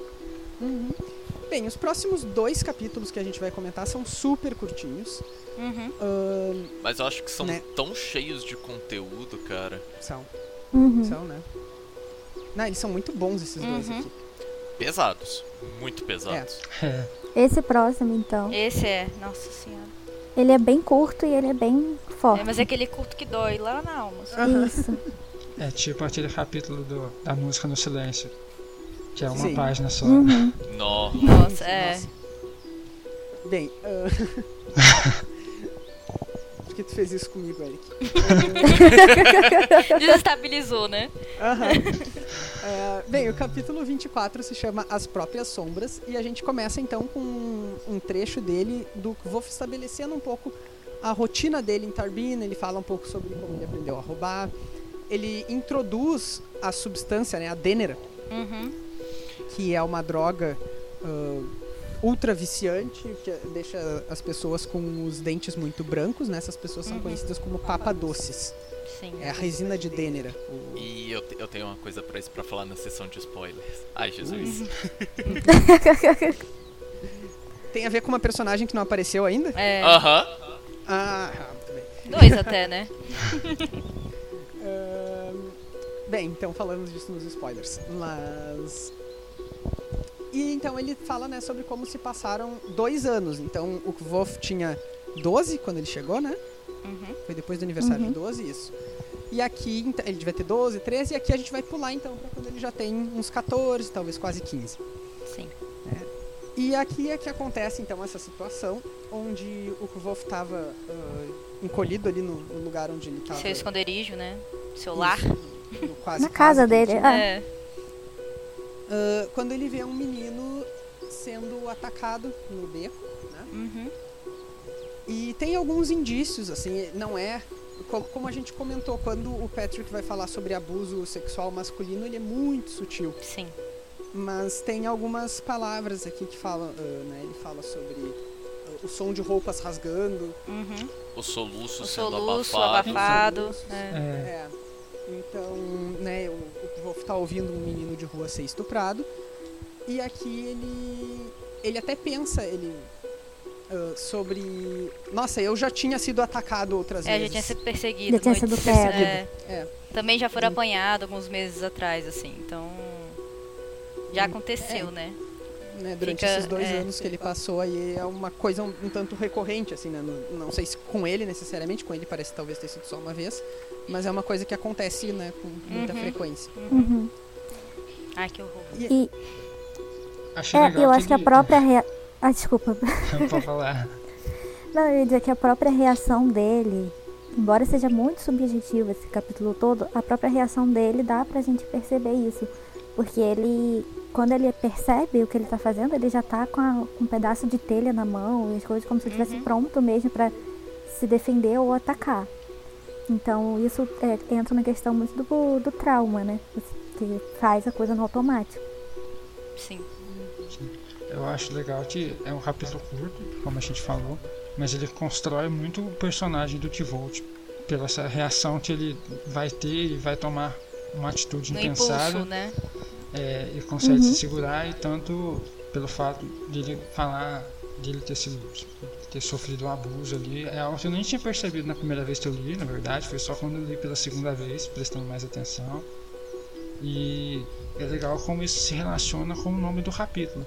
Bem, os próximos dois capítulos que a gente vai comentar são super curtinhos. Uhum. Ah, Mas eu acho que são Né. tão cheios de conteúdo, cara. são, Uhum. são, né? Não, eles são muito bons esses dois Uhum. aqui. Pesados. Muito pesados. É. Esse próximo, então, Esse é. Nossa senhora. ele é bem curto e ele é bem forte. É, mas é aquele curto que dói lá na alma. Isso. (laughs) É tipo aquele capítulo do, da música no silêncio. Que é uma Sim. página só. Uhum. Nó. Nossa, é. Nossa. Bem, ah, (laughs) por que tu fez isso comigo, Eric? (laughs) Desestabilizou, né? Aham. Ah, bem, o capítulo 24 se chama As Próprias Sombras e a gente começa então com um, trecho dele do Wolf estabelecendo um pouco a rotina dele em Tarbina, ele fala um pouco sobre como ele aprendeu a roubar, ele introduz a substância, né, a Denera, Uhum. Que é uma droga ah, ultra viciante, que deixa as pessoas com os dentes muito brancos, né? Essas pessoas são Uhum. conhecidas como papadoces. Sim. É a resina de Denera. o- E eu, te- eu tenho uma coisa pra isso pra falar na sessão de spoilers. Ai, Jesus. Tem a ver com uma personagem que não apareceu ainda? É. Aham. Ah, muito bem. Dois até, né? (laughs) Ahn, bem, então falamos disso nos spoilers. Mas. E então ele fala né, sobre como se passaram dois anos. Então o Wolf tinha 12 quando ele chegou, né? Uhum. Foi depois do aniversário Uhum. de 12, isso. E aqui, então, ele devia ter 12, 13, e aqui a gente vai pular então pra quando ele já tem uns 14, talvez quase 15. Sim. E aqui é que acontece então essa situação onde o Wolf estava encolhido ali no, no lugar onde ele estava. Seu esconderijo, né? Seu lar. quase Na casa dele. Ah. É. Ah, quando ele vê um menino sendo atacado no beco, né? Uhum. E tem alguns indícios, assim, não é. co- Como a gente comentou, quando o Patrick vai falar sobre abuso sexual masculino, ele é muito sutil. Sim. Mas tem algumas palavras aqui que falam, ah, né? Ele fala sobre ah, o som de roupas rasgando. Uhum. O soluço O sendo soluço abafado. abafado. soluços. É. É. É. Então, né, o, tá ouvindo um menino de rua ser estuprado. E aqui ele. Ele até pensa, ele. uh, sobre. Nossa, eu já tinha sido atacado outras É, já vezes. tinha sido perseguido. Já tinha sido pego. (laughs) é. É. Também já foram apanhados alguns meses atrás, assim. Então. Já aconteceu, né? Né, durante Fica- esses dois é. anos que ele passou aí é uma coisa um, um tanto recorrente assim né? não, não sei se com ele necessariamente com ele parece talvez ter sido só uma vez mas é uma coisa que acontece né com muita Uhum. frequência Uhum. Ai, que horror. E Achei é, legal eu acho que a própria. Rea... Ah, desculpa. Pode falar. (laughs) Não, eu ia dizer que a própria reação dele, embora seja muito subjetivo esse capítulo todo, a própria reação dele dá pra gente perceber isso. Porque ele, quando ele percebe o que ele tá fazendo, ele já tá com, a- com um pedaço de telha na mão e as coisas como se estivesse pronto mesmo pra se defender ou atacar. Então isso é, entra na questão muito do, do trauma, né? Que faz a coisa no automático. Sim. Eu acho legal que é um capítulo curto, como a gente falou, mas ele constrói muito o personagem do Tivolt pela essa reação que ele vai ter e vai tomar uma atitude No impensada impulso, né? É, e consegue se segurar e tanto pelo fato de ele falar de ele ter sido ter sofrido um abuso ali é algo que eu nem tinha percebido na primeira vez que eu li na verdade foi só quando eu li pela segunda vez prestando mais atenção. E é legal como isso se relaciona com o nome do capítulo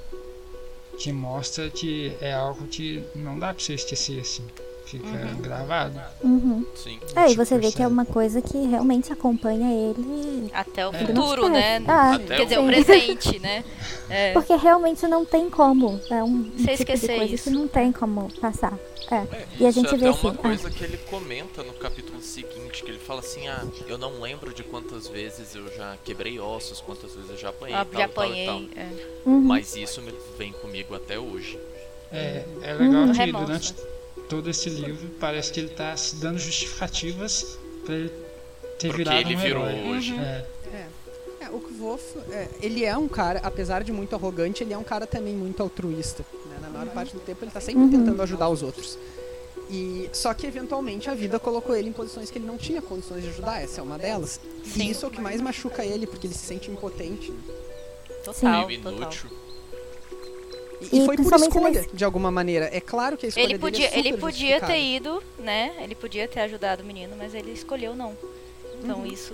que mostra que é algo que não dá pra você esquecer assim fica gravado Uhum. Sim. É, e Tipo, você vê que é uma coisa que realmente acompanha ele Até o É. futuro, né? Ah, Até Quer dizer, sim. o presente, né? (laughs) É. Porque realmente não tem como. É um, Você tipo de coisa isso. que não tem como passar. É. É, E a gente é vê até assim. uma ah, coisa que ele comenta no capítulo seguinte, que ele fala assim, ah, eu não lembro de quantas vezes eu já quebrei ossos, quantas vezes eu já apanhei, Ah, tal, já tal e apanhei. tal. é. uhum. Mas isso me vem comigo até hoje. É, é legal Uhum. que durante todo esse livro parece que ele tá se dando justificativas pra ele ter Porque virado ele um virou herói. hoje. É, É, o Kvof, é, ele é um cara, apesar de muito arrogante, ele é um cara também muito altruísta. né? Na maior parte do tempo ele tá sempre Uhum. tentando ajudar os outros. E só que eventualmente a vida colocou ele em posições que ele não tinha condições de ajudar. Essa é uma delas. Sim. E isso é o que mais machuca ele, porque ele se sente impotente. né? Total, Meio total. E, E e foi por escolha, nesse- de alguma maneira. É claro que a escolha Ele dele podia, é super ele podia ter ido, né? Ele podia ter ajudado o menino, mas ele escolheu não. Então isso.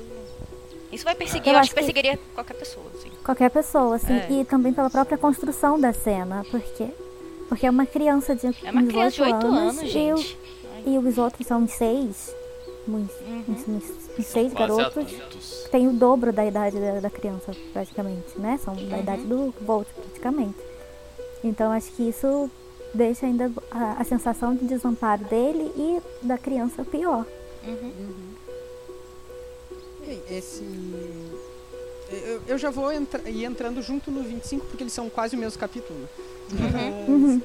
Isso vai perseguir, Eu eu, acho que que- perseguiria qualquer pessoa, assim. Qualquer pessoa, assim. É. E também pela própria construção da cena. Porque, porque é uma criança de É uma uns criança de 8 anos, e, gente. o- e os outros são uns seis. Uns, Uhum. uns- uns- uns São seis garotos. adultos. que tem o dobro da idade da, da criança, praticamente, né? São Uhum. da idade do Volt, praticamente. Então acho que isso deixa ainda a, a sensação de desamparo dele e da criança pior. Uhum. Bem, Esse. Eu, eu já vou entra- ir entrando junto no 25, porque eles são quase o mesmo capítulo. né? Mas- Uhum.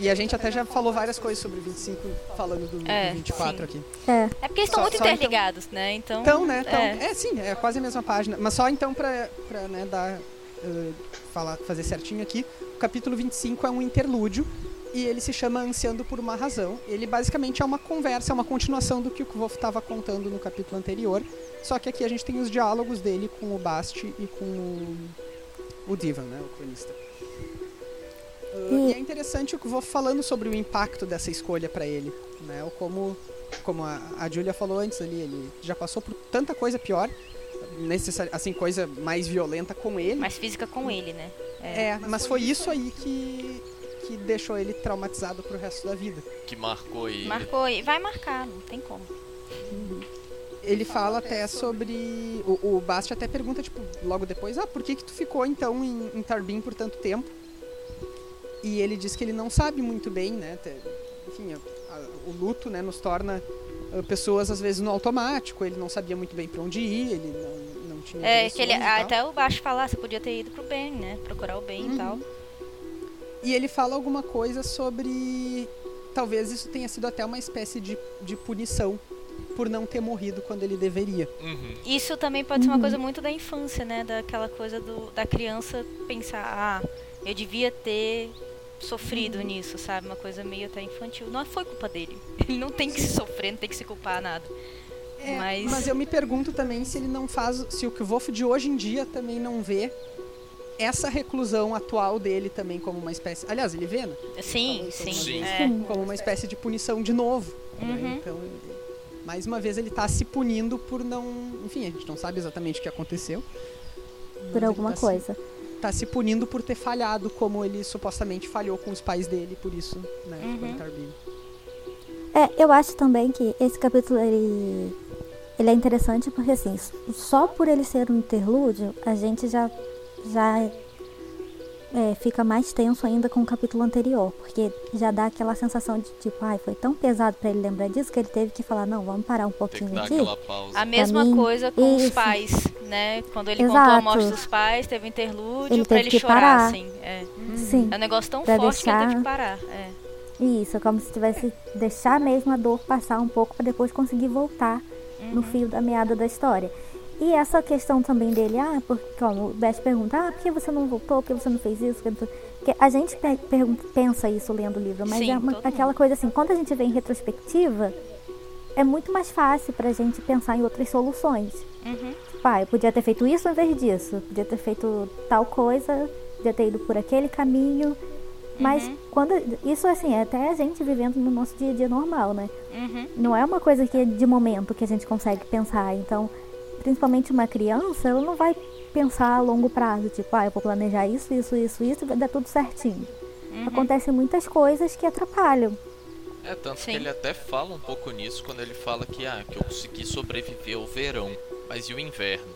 E a gente até já falou várias coisas sobre o 25, falando do, do É, 24 sim. aqui. É, É porque eles estão muito só então- interligados, né? Então. Então, né? Então, é. é. sim, é quase a mesma página. Mas só então pra, pra né, dar. Eh, falar, fazer certinho aqui. O capítulo 25 é um interlúdio. E ele se chama Ansiando por uma Razão. Ele basicamente é uma conversa, é uma continuação do que o Kvof estava contando no capítulo anterior. Só que aqui a gente tem os diálogos dele com o Bast e com o, o Divan, né? O cronista. Uh, E- é interessante o Kvof falando sobre o impacto dessa escolha para ele. Né? Ou como, como a, a Julia falou antes ali, ele já passou por tanta coisa pior. Necessari assim, coisa mais violenta com ele. Mais física com ele, né? É, mas foi isso aí que, que deixou ele traumatizado pro resto da vida. Que marcou ele. Marcou e vai marcar, não tem como. Ele fala até sobre. O, o Bast até pergunta, tipo, logo depois, ah, por que, que tu ficou então em, em Tarbin por tanto tempo? E ele diz que ele não sabe muito bem, né? Enfim, a- a- o luto né, nos torna pessoas às vezes no automático, ele não sabia muito bem pra onde ir, ele não, não tinha. É, que ele, tal. até o baixo falar, você podia ter ido pro bem, né? Procurar o bem Uhum. e tal. E ele fala alguma coisa sobre. Talvez isso tenha sido até uma espécie de, de punição por não ter morrido quando ele deveria. Uhum. Isso também pode ser uma Uhum. coisa muito da infância, né? Daquela coisa do, da criança pensar, ah, eu devia ter sofrido nisso, sabe? Uma coisa meio até infantil. Não foi culpa dele. (laughs) Ele não tem que se sofrer, não tem que se culpar nada. É, Mas- mas... eu me pergunto também se ele não faz. Se o Kvof de hoje em dia também não vê essa reclusão atual dele também como uma espécie. Aliás, ele vê, né? Sim, sim. alguma Sim. É. Como uma espécie de punição de novo. né? Uhum. Então, ele- mais uma vez, ele tá se punindo por não. Enfim, a gente não sabe exatamente o que aconteceu. Por alguma tá se- coisa. Tá se punindo por ter falhado, como ele supostamente falhou com os pais dele, por isso, né? Uhum. É, eu acho também que esse capítulo ele, ele é interessante porque assim, só por ele ser um interlúdio, a gente já já é, fica mais tenso ainda com o capítulo anterior, porque já dá aquela sensação de tipo, ai, foi tão pesado pra ele lembrar disso que ele teve que falar, não, vamos parar um Tem que pouquinho dar aqui. A mesma mim, coisa com os isso. pais, né? Quando ele contou a Exato. morte dos pais, teve um interlúdio Ele pra teve ele que chorar, parar. assim. É. Sim. é um negócio tão Pra forte que ele teve deixar- que parar. É. Isso, é como se tivesse deixar mesmo a dor passar um pouco para depois conseguir voltar no fio da meada da história. E essa questão também dele, ah, porque, como o Beth pergunta, ah, por que você não voltou, por que você não fez isso? Por que não fez-" Porque a gente pe- pensa isso lendo o livro, mas Sim, é uma- aquela coisa assim, quando a gente vê em retrospectiva, é muito mais fácil pra gente pensar em outras soluções. Uhum. Pai, eu podia ter feito isso ao invés disso. Podia ter feito tal coisa, podia ter ido por aquele caminho. Mas Uhum. quando. Isso assim, é até a gente vivendo no nosso dia a dia normal, né? Uhum. Não é uma coisa que é de momento que a gente consegue pensar. Então, principalmente uma criança, ela não vai pensar a longo prazo, tipo, ah, eu vou planejar isso, isso, isso, isso, e vai dar tudo certinho. Uhum. Acontecem muitas coisas que atrapalham. É, tanto Sim. que ele até fala um pouco nisso quando ele fala que, ah, que eu consegui sobreviver ao verão, mas e o inverno?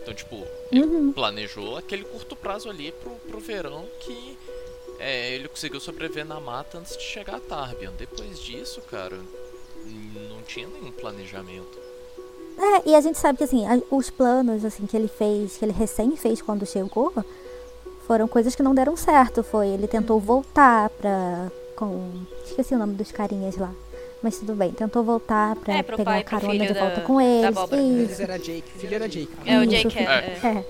Então, tipo, ele Uhum. planejou aquele curto prazo ali pro, pro verão que é, ele conseguiu sobreviver na mata antes de chegar a Tarbian. Depois disso, cara, não tinha nenhum planejamento. É, e a gente sabe que assim, os planos assim que ele fez, que ele recém fez quando chegou, foram coisas que não deram certo. Foi, ele tentou voltar pra. com. Esqueci o nome dos carinhas lá. Mas tudo bem, tentou voltar pra É, pegar pai a carona de da- volta com da eles. abóbora. Eles Isso. era Jake, o filho era Jake. É o. Jake. É. É.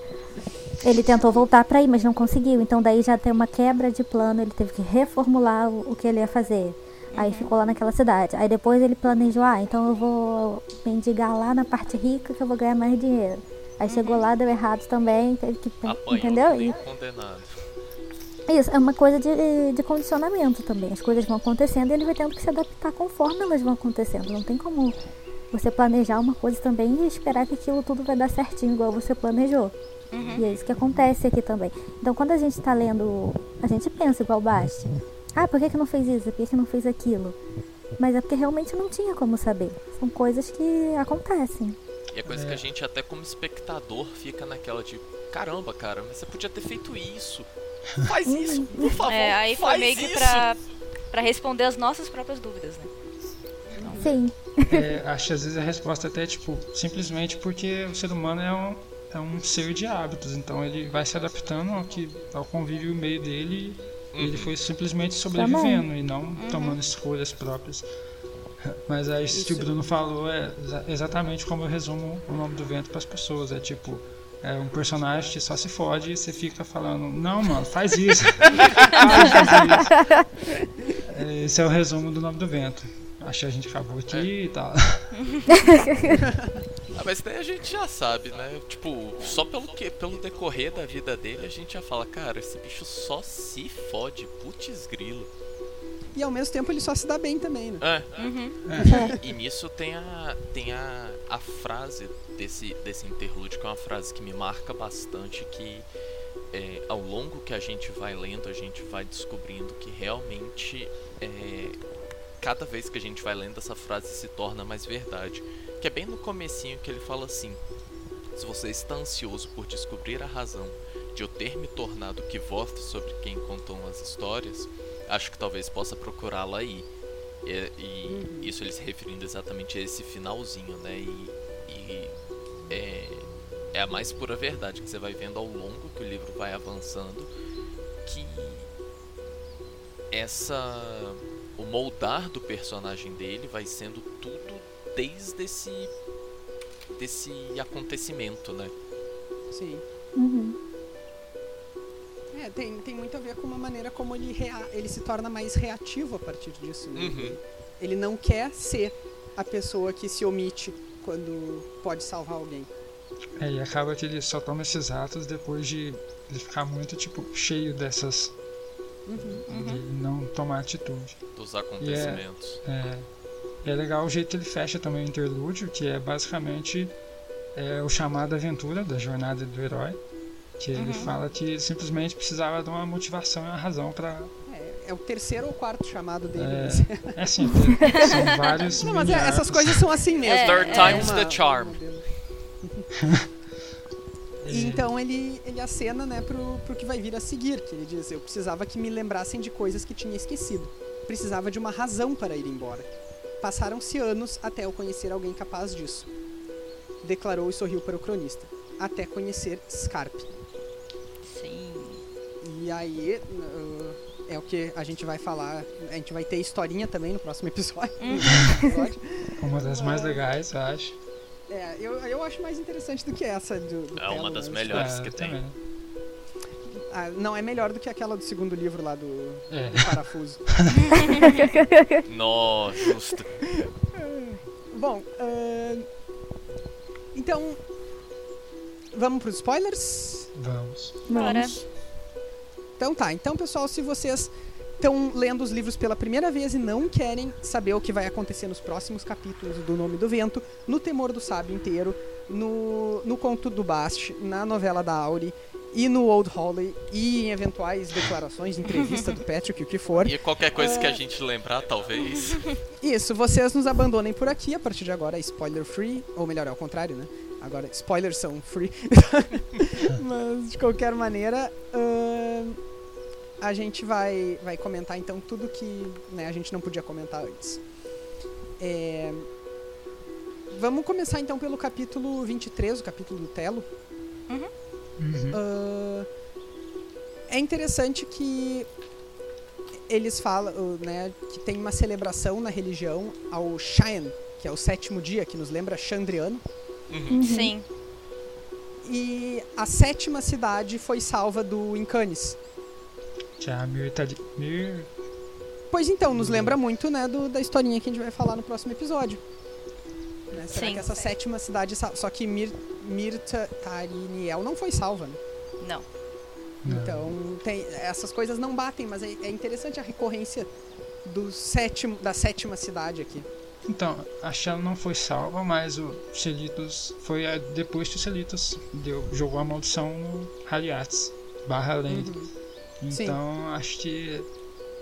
Ele tentou voltar pra ir, mas não conseguiu. Então daí já tem uma quebra de plano, ele teve que reformular o, o que ele ia fazer. Aí ficou lá naquela cidade. Aí depois ele planejou, ah, então eu vou mendigar lá na parte rica que eu vou ganhar mais dinheiro. Aí chegou lá, deu errado também, teve que. Apanhou entendeu? E condenado. isso, é uma coisa de, de condicionamento também. As coisas vão acontecendo e ele vai tendo que se adaptar conforme elas vão acontecendo. Não tem como você planejar uma coisa também e esperar que aquilo tudo vai dar certinho, igual você planejou. E é isso que acontece aqui também. Então, quando a gente está lendo, a gente pensa igual Basti. Ah, por que, que não fez isso? Por que, que não fez aquilo? Mas é porque realmente não tinha como saber. São coisas que acontecem. E é coisa que a gente até como espectador fica naquela de caramba, cara, mas você podia ter feito isso. Faz isso, por favor. É, aí foi faz meio que pra, pra responder as nossas próprias dúvidas, né? Sim. É, acho que às vezes a resposta até é tipo, simplesmente porque o ser humano é um, é um ser de hábitos, então ele vai se adaptando ao, que, ao convívio meio dele e ele foi simplesmente sobrevivendo e não tomando escolhas próprias. (laughs) Mas aí isso que o Bruno falou é exa- exatamente como eu resumo o nome do vento para as pessoas. É tipo, é um personagem que só se fode e você fica falando, não mano, faz isso. (laughs) Fazer isso. (laughs) É, Esse é o resumo do nome do vento. Acho que a gente acabou aqui e tal. Ah, mas daí a gente já sabe, né? Tipo, só pelo que pelo decorrer da vida dele, a gente já fala, cara, esse bicho só se fode, putz grilo. E ao mesmo tempo ele só se dá bem também, né? É, Uhum. E nisso tem a tem a, a frase desse desse interlúdio que é uma frase que me marca bastante que é, ao longo que a gente vai lendo a gente vai descobrindo que realmente é, cada vez que a gente vai lendo essa frase se torna mais verdade. Que é bem no comecinho que ele fala assim se você está ansioso por descobrir a razão de eu ter me tornado que voto sobre quem contou as histórias acho que talvez possa procurá-la aí. E, e isso ele se referindo exatamente a esse finalzinho, né? E, e é, é a mais pura verdade que você vai vendo ao longo que o livro vai avançando que essa moldar do personagem dele vai sendo tudo desde esse desse acontecimento, né? Sim. Uhum. É, tem, tem muito a ver com uma maneira como ele, rea- ele se torna mais reativo a partir disso. né? Uhum. Ele, não quer ser a pessoa que se omite quando pode salvar alguém. É, e acaba que ele só toma esses atos depois de ele ficar muito, tipo, cheio dessas. De não tomar atitude. Dos acontecimentos. É, e é legal o jeito que ele fecha também o interlúdio, que é basicamente é, o chamado aventura da jornada do herói. Que ele fala que simplesmente precisava de uma motivação e uma razão pra. É, é o terceiro ou quarto chamado dele. É, assim. (laughs) é assim, são vários. Não, mas é, essas coisas são assim mesmo. É, Third é. time's the charm. (laughs) E então ele, ele acena, né, pro, pro que vai vir a seguir, que ele diz, eu precisava que me lembrassem de coisas que tinha esquecido. Precisava de uma razão para ir embora. Passaram-se anos até eu conhecer alguém capaz disso. Declarou e sorriu para o cronista. Até conhecer Scarpe. Sim. E aí, uh, é o que a gente vai falar. A gente vai ter historinha também no próximo episódio. no próximo (laughs) episódio. Uma das mais legais, eu acho. É, eu, eu acho mais interessante do que essa do, do É uma das melhores. É, que tem. também. Ah, não, é melhor do que aquela do segundo livro lá do, É. do parafuso. (laughs) Nó, justo. (laughs) Bom, ahn, então. Vamos pros spoilers? Vamos. Bora. Vamos. Então tá, então pessoal, se vocês estão lendo os livros pela primeira vez e não querem saber o que vai acontecer nos próximos capítulos do Nome do Vento, no Temor do Sábio inteiro, no, no Conto do Bast, na novela da Auri e no Old Holly e em eventuais declarações, entrevista do Patrick, o que for. (laughs) E qualquer coisa que a gente lembrar, talvez. (laughs) Isso, vocês nos abandonem por aqui, a partir de agora é spoiler free, ou melhor, é ao contrário, né? Agora, spoilers são free. (laughs) Mas, de qualquer maneira, ahn, a gente vai, vai comentar então tudo que né, a gente não podia comentar antes. É, Vamos começar então pelo capítulo 23, o capítulo do Telo. Uhum. Ah, é interessante que eles falam, uh, né, que tem uma celebração na religião ao Shayan, que é o sétimo dia, que nos lembra Chandriano. Uhum. Sim. E a sétima cidade foi salva do Incanis. Que é a Mir, Tali- Mir Pois então, nos lembra muito, né, do- da historinha que a gente vai falar no próximo episódio. Né, será Sim. que essa sétima cidade, só que Mir, Mirta Tariniel não foi salva, né? Não. Então, tem, essas coisas não batem, mas é, é interessante a recorrência do sétimo, da sétima cidade aqui. Então, a Shell não foi salva, mas o Celitos foi a- depois que o Celitos deu, jogou a maldição no Haliats barra Lane. Uhum. Sim. Então, acho que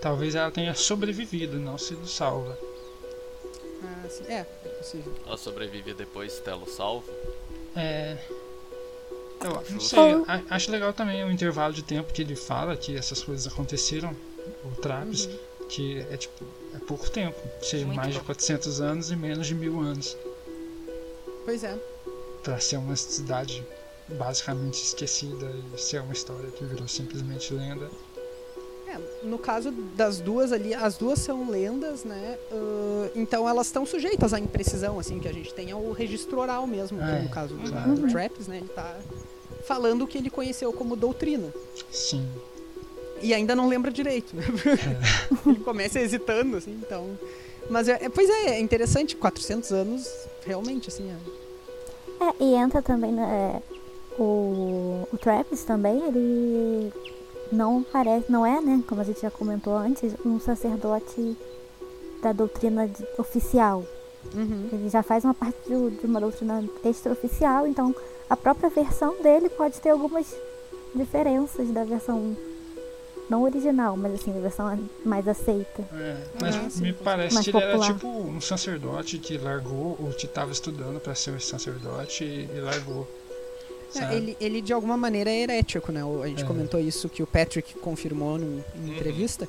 talvez ela tenha sobrevivido, não sido salva. Ah, sim. É, é possível. Ela sobrevive depois, Telo salvo. É. Eu não sei, a- acho legal também o intervalo de tempo que ele fala que essas coisas aconteceram, o Traps, que é tipo, é pouco tempo, seja Muito mais de pouco. 400 anos e menos de mil anos, Pois é. pra ser uma cidade basicamente esquecida e ser uma história que virou simplesmente lenda. É, no caso das duas ali, as duas são lendas, né? Ah, então elas estão sujeitas à imprecisão, assim, que a gente tem o registro oral mesmo, que É, no caso do, claro. do Traps, né? Ele tá falando o que ele conheceu como doutrina. Sim, E ainda não lembra direito, né? (laughs) ele começa hesitando, assim, então... Mas, é, é- pois é, é interessante, 400 anos, realmente, assim, é... É, e entra também né, o, o Travis também, ele não parece, não é, né, como a gente já comentou antes, um sacerdote da doutrina de- oficial. Uhum. Ele já faz uma parte de, de uma doutrina extraoficial, então a própria versão dele pode ter algumas diferenças da versão não original, mas assim, a versão mais aceita. é, mas sim, me parece Mais que ele era popular. tipo um sacerdote que largou, ou que estava estudando pra ser um sacerdote e, e largou. É, ele, ele, de alguma maneira, é herético, né? A gente É. comentou isso que o Patrick confirmou num, em Uhum. entrevista.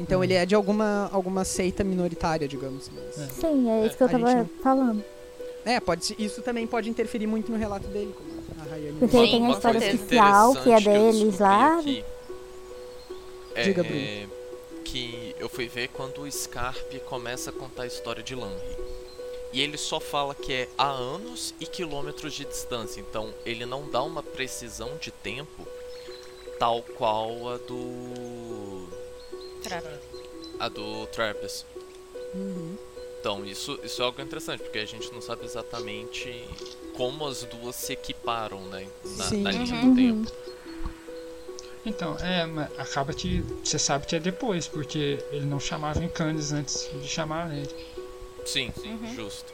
Então Uhum. ele é de alguma, alguma seita minoritária, digamos. mas- É. Sim, é isso que eu tava não- falando. É, pode, ser- isso também pode interferir muito no relato dele, como a Rayane Porque tem a Uma história oficial, que é deles lá. aqui é, Diga, Bruno. é, que eu fui ver quando o Scarpe começa a contar a história de Lanry. E ele só fala que é a anos e quilômetros de distância. Então ele não dá uma precisão de tempo tal qual a do. Trap. a do Trappist. Uhum. Então isso, isso é algo interessante, porque a gente não sabe exatamente como as duas se equiparam, né? Na, Sim. na linha Uhum. do tempo. Então, é, mas acaba que você sabe que é depois, porque ele não chamava em Cannes antes de chamar ele. Sim, sim, justo.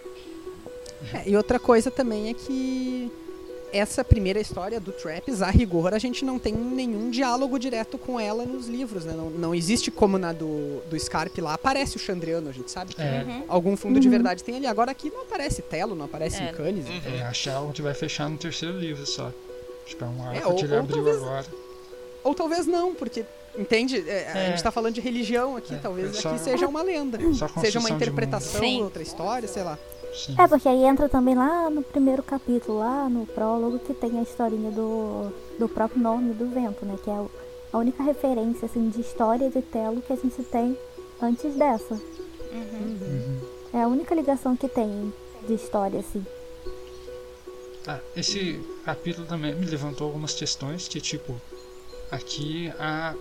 É, e outra coisa também é que essa primeira história do Traps, a rigor, a gente não tem nenhum diálogo direto com ela nos livros, né? Não, não existe como na do, do Scarpe lá, aparece o Chandriano, a gente sabe que É, Uhum. algum fundo de verdade tem ali. Agora aqui não aparece Telo, não aparece É. em Cannes. Uhum. é achar algo que vai fechar no terceiro livro só. Tipo, é um arco ou- que ele ou abriu talvez- agora. Ou talvez não, porque, entende? É, A É. gente tá falando de religião aqui, É, talvez é só- aqui seja uma lenda. Seja uma de interpretação, Sim. outra história, sei lá. Sim. É, porque aí entra também lá no primeiro capítulo, lá no prólogo, que tem a historinha do, do próprio nome do vento, né? Que é a única referência, assim, de história de Telo que a gente tem antes dessa. Uhum. É a única ligação que tem de história, assim. Ah, esse capítulo também me levantou algumas questões que, tipo, aqui há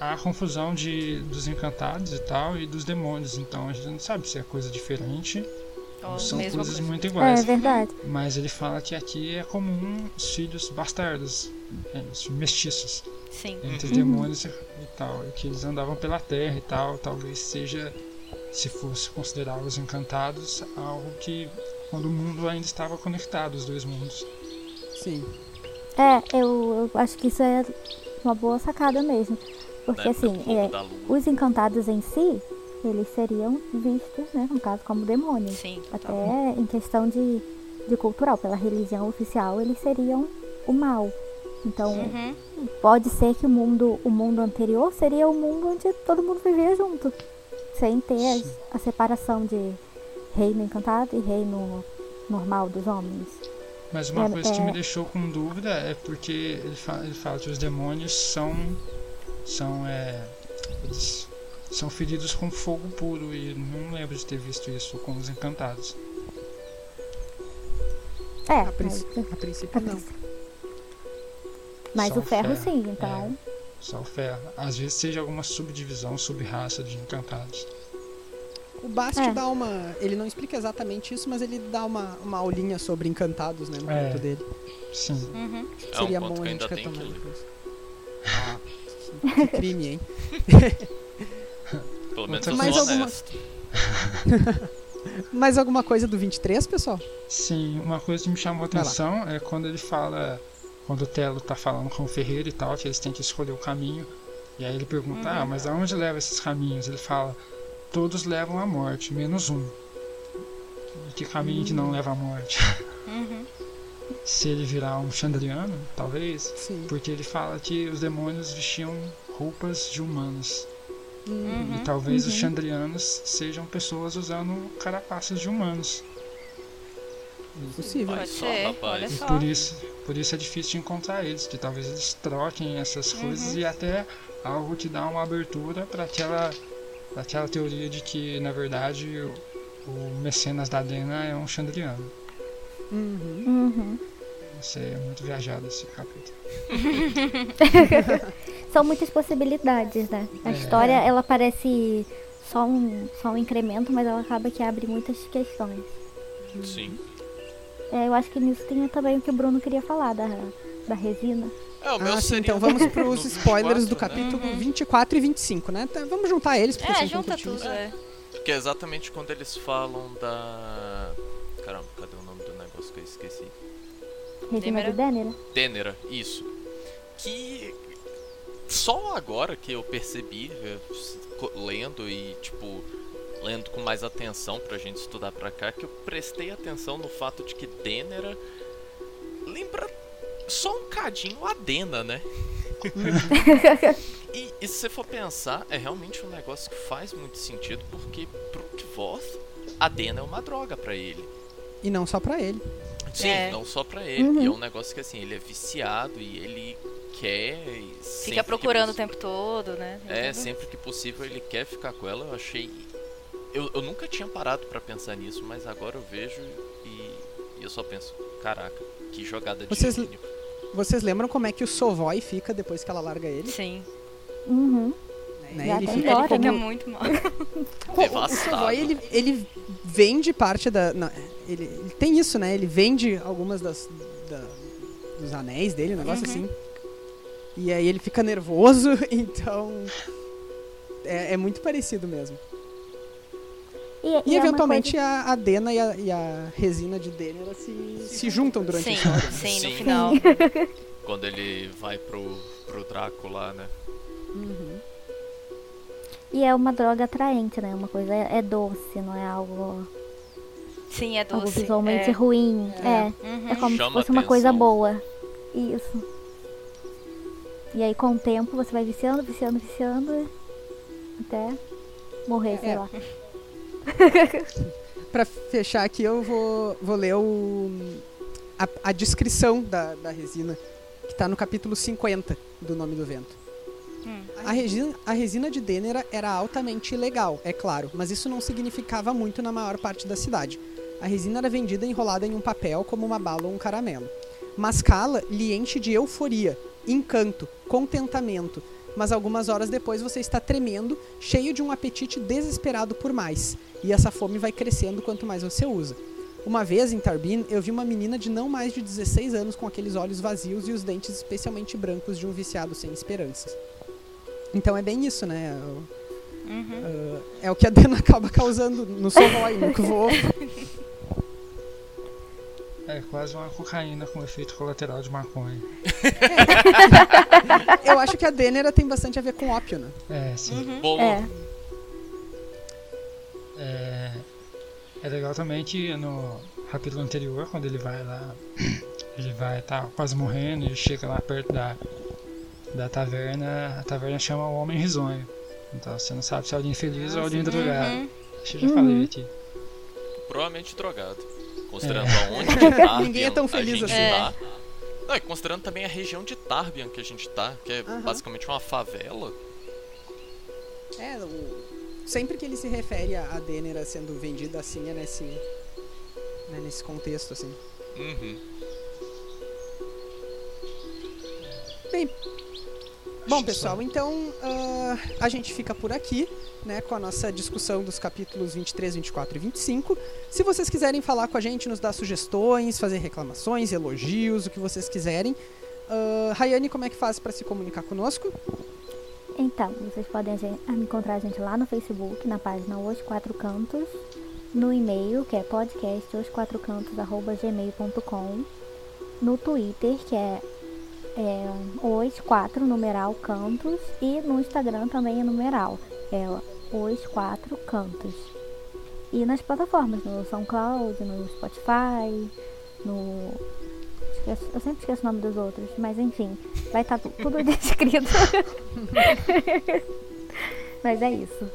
a confusão de, dos encantados e tal e dos demônios, então a gente não sabe se é coisa diferente Ó, ou são coisas coisa. muito É iguais. verdade. Mas ele fala que aqui é comum os filhos bastardos, é, os mestiços, Sim. entre Uhum. demônios e e tal, e que eles andavam pela terra e tal, talvez seja, se fosse considerar os encantados, algo que quando o mundo ainda estava conectado, os dois mundos. Sim. É, eu, eu acho que isso é uma boa sacada mesmo. Porque, época assim, é, os encantados em si, eles seriam vistos, né, no caso, como demônios. Sim. Até em questão de, de cultural, pela religião oficial, eles seriam o mal. Então, Uhum. pode ser que o mundo, o mundo anterior seria o mundo onde todo mundo vivia junto. Sem ter as- a separação de reino encantado e reino normal dos homens. Mas uma É, coisa que é. me deixou com dúvida é porque ele fala, ele fala que os demônios são são é, eles são feridos com fogo puro e não lembro de ter visto isso com os encantados. É, A, princ- mas, a princípio não. mas Só o ferro ferro, sim, então. Só o ferro. Às vezes seja alguma subdivisão, subraça de encantados. O Bast É. dá uma. Ele não explica exatamente isso, mas ele dá uma, uma aulinha sobre encantados, né? No É. conto dele. Sim. Uhum. É um Seria ponto bom a gente retomar ler. depois. Ah, que crime, hein? Pelo menos eu Mais sou alguma-. (laughs) Mais alguma coisa do 23, pessoal? Sim, uma coisa que me chamou a atenção é quando ele fala, quando o Telo tá falando com o Ferreiro e tal, que eles têm que escolher o caminho. E aí ele pergunta, ah, mas aonde leva esses caminhos? Ele fala, todos levam à morte, menos um. E que caminho que não leva à morte? Uhum. Se ele virar um Chandriano, talvez, Sim. porque ele fala que os demônios vestiam roupas de humanos. Hum, E talvez os Chandrianos sejam pessoas usando carapaças de humanos. Possível. Olha Pode só, ser, rapaz. olha E só. por isso, por isso é difícil de encontrar eles, que talvez eles troquem essas coisas e até algo que dá uma abertura para aquela, pra aquela teoria de que, na verdade, o, o mecenas da Dena é um Chandriano. Uhum. Uhum. Isso aí é muito viajado esse capítulo. (laughs) São muitas possibilidades, né? A É. história, ela parece só um, só um incremento, mas ela acaba que abre muitas questões. Sim. É, eu acho que nisso tem também o que o Bruno queria falar, da, da resina. É, o meu Ah, seria então vamos (laughs) pros 24, spoilers do né? capítulo 24 e 25, né? Tá, vamos juntar eles, porque É, junta tudo, é. Que é exatamente quando eles falam da. Esqueci? De Dênera? Dênera, isso. Que só agora que eu percebi, lendo e tipo, lendo com mais atenção pra gente estudar pra cá, que eu prestei atenção no fato de que Dênera lembra só um cadinho a Dena, né? (laughs) e, e se você for pensar, é realmente um negócio que faz muito sentido, porque pro Kvoth, a Dena é uma droga pra ele. E não só pra ele. Sim, É. não só pra ele. Uhum. E é um negócio que assim, ele é viciado e ele quer. E sempre Fica que procurando o tempo todo, né? É, sempre que possível ele quer ficar com ela. Eu achei. Eu, eu nunca tinha parado pra pensar nisso, mas agora eu vejo e, e eu só penso: caraca, que jogada de Vocês- gênio. Vocês lembram como é que o Sovoi fica depois que ela larga ele? Sim. Uhum. Né? Já Ele fica Fica como... muito mal. Pô, (laughs) o Devastado. Savoy, ele, ele vende parte da... não, ele, ele tem isso, né? Ele vende algumas das... da- dos anéis dele, um negócio Uhum. assim. E aí ele fica nervoso, (laughs) então... É, é muito parecido mesmo. E, E, e é eventualmente coisa- a, a Dena e a, e a resina de Dena se, se juntam durante Sim, a história. né? sim, Sim. no final. Quando ele vai pro, pro Draco lá, né? Uhum. E é uma droga atraente, né? Uma coisa é, é doce, não é algo, Sim, é algo doce. visualmente é. ruim. É. Uhum. É como Chama se fosse uma coisa atenção. boa. Isso. E aí com o tempo você vai viciando, viciando, viciando até morrer, sei É. lá. (laughs) Pra fechar aqui, eu vou, vou ler o, a, a descrição da, da resina, que tá no capítulo 50 do Nome do Vento. Hum. A resina, a resina de Dênera era altamente ilegal, é claro, mas isso não significava muito na maior parte da cidade. A resina era vendida enrolada em um papel como uma bala ou um caramelo. Mascala lhe enche de euforia, encanto, contentamento, mas algumas horas depois você está tremendo, cheio de um apetite desesperado por mais, e essa fome vai crescendo quanto mais você usa. Uma vez em Tarbin, eu vi uma menina de não mais de 16 anos com aqueles olhos vazios e os dentes especialmente brancos de um viciado sem esperanças. Então é bem isso, né? O- Uhum. ah, é o que a Dena (laughs) acaba causando no Savoy, (laughs) no Kvo. É quase uma cocaína com efeito colateral de maconha. (laughs) Eu acho que a Denera tem bastante a ver com ópio, né? É, sim. Uhum. Bolo. É. É, é legal também que no capítulo anterior, quando ele vai lá, (clears throat) ele vai tá quase morrendo, ele chega lá perto da, da taverna, a taverna chama o Homem Risonho. Então você não sabe se é alguém feliz ou alguém drogado. Uhum. Acho que eu já falei aqui. Provavelmente drogado. Considerando aonde de (laughs) Tarbian Ninguém é tão feliz assim. tá. Não, e considerando também a região de Tarbian que a gente tá, que é Aham. basicamente uma favela. É, o- sempre que ele se refere a, a Denera sendo vendida assim, é nesse, né, nesse contexto, assim. Uhum. Bem, bom pessoal, então ah, a gente fica por aqui, né, com a nossa discussão dos capítulos 23, 24 e 25. Se vocês quiserem falar com a gente, nos dar sugestões, fazer reclamações, elogios, o que vocês quiserem. Uh, Rayane, como é que faz para se comunicar conosco? Então, vocês podem a gen- a encontrar a gente lá no Facebook, na página Os Quatro Cantos, no e-mail, que é podcastosquatrocantos.gmail.com, no Twitter, que é, é Os Quatro, numeral Cantos, e no Instagram também é numeral, é Os Quatro Cantos. E nas plataformas, no SoundCloud, no Spotify, no... eu sempre esqueço o nome dos outros, mas enfim, vai estar tudo (laughs) descrito. (laughs) Mas é isso.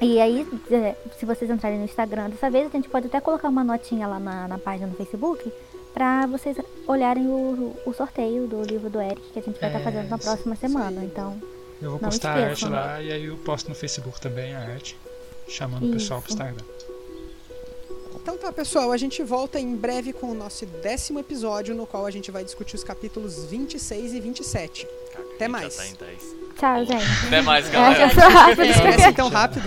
E aí, é, se vocês entrarem no Instagram dessa vez, a gente pode até colocar uma notinha lá na, na página no Facebook pra vocês olharem o, o sorteio do livro do Eric que a gente vai estar É, fazendo na isso- próxima isso semana. aí. Então, Eu vou Não postar a arte esqueçam, né? lá e aí eu posto no Facebook também a arte. Chamando o pessoal pro Isso. Instagram. Então tá, pessoal, a gente volta em breve com o nosso décimo episódio, no qual a gente vai discutir os capítulos 26 e 27. Cara, Até mais. Já tá em 10. tchau, gente. Até mais, É, galera. eu sou rápida. Esquece tão rápido.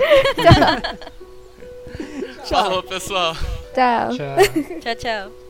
Falou, pessoal. Tchau. Tchau. Tchau, tchau.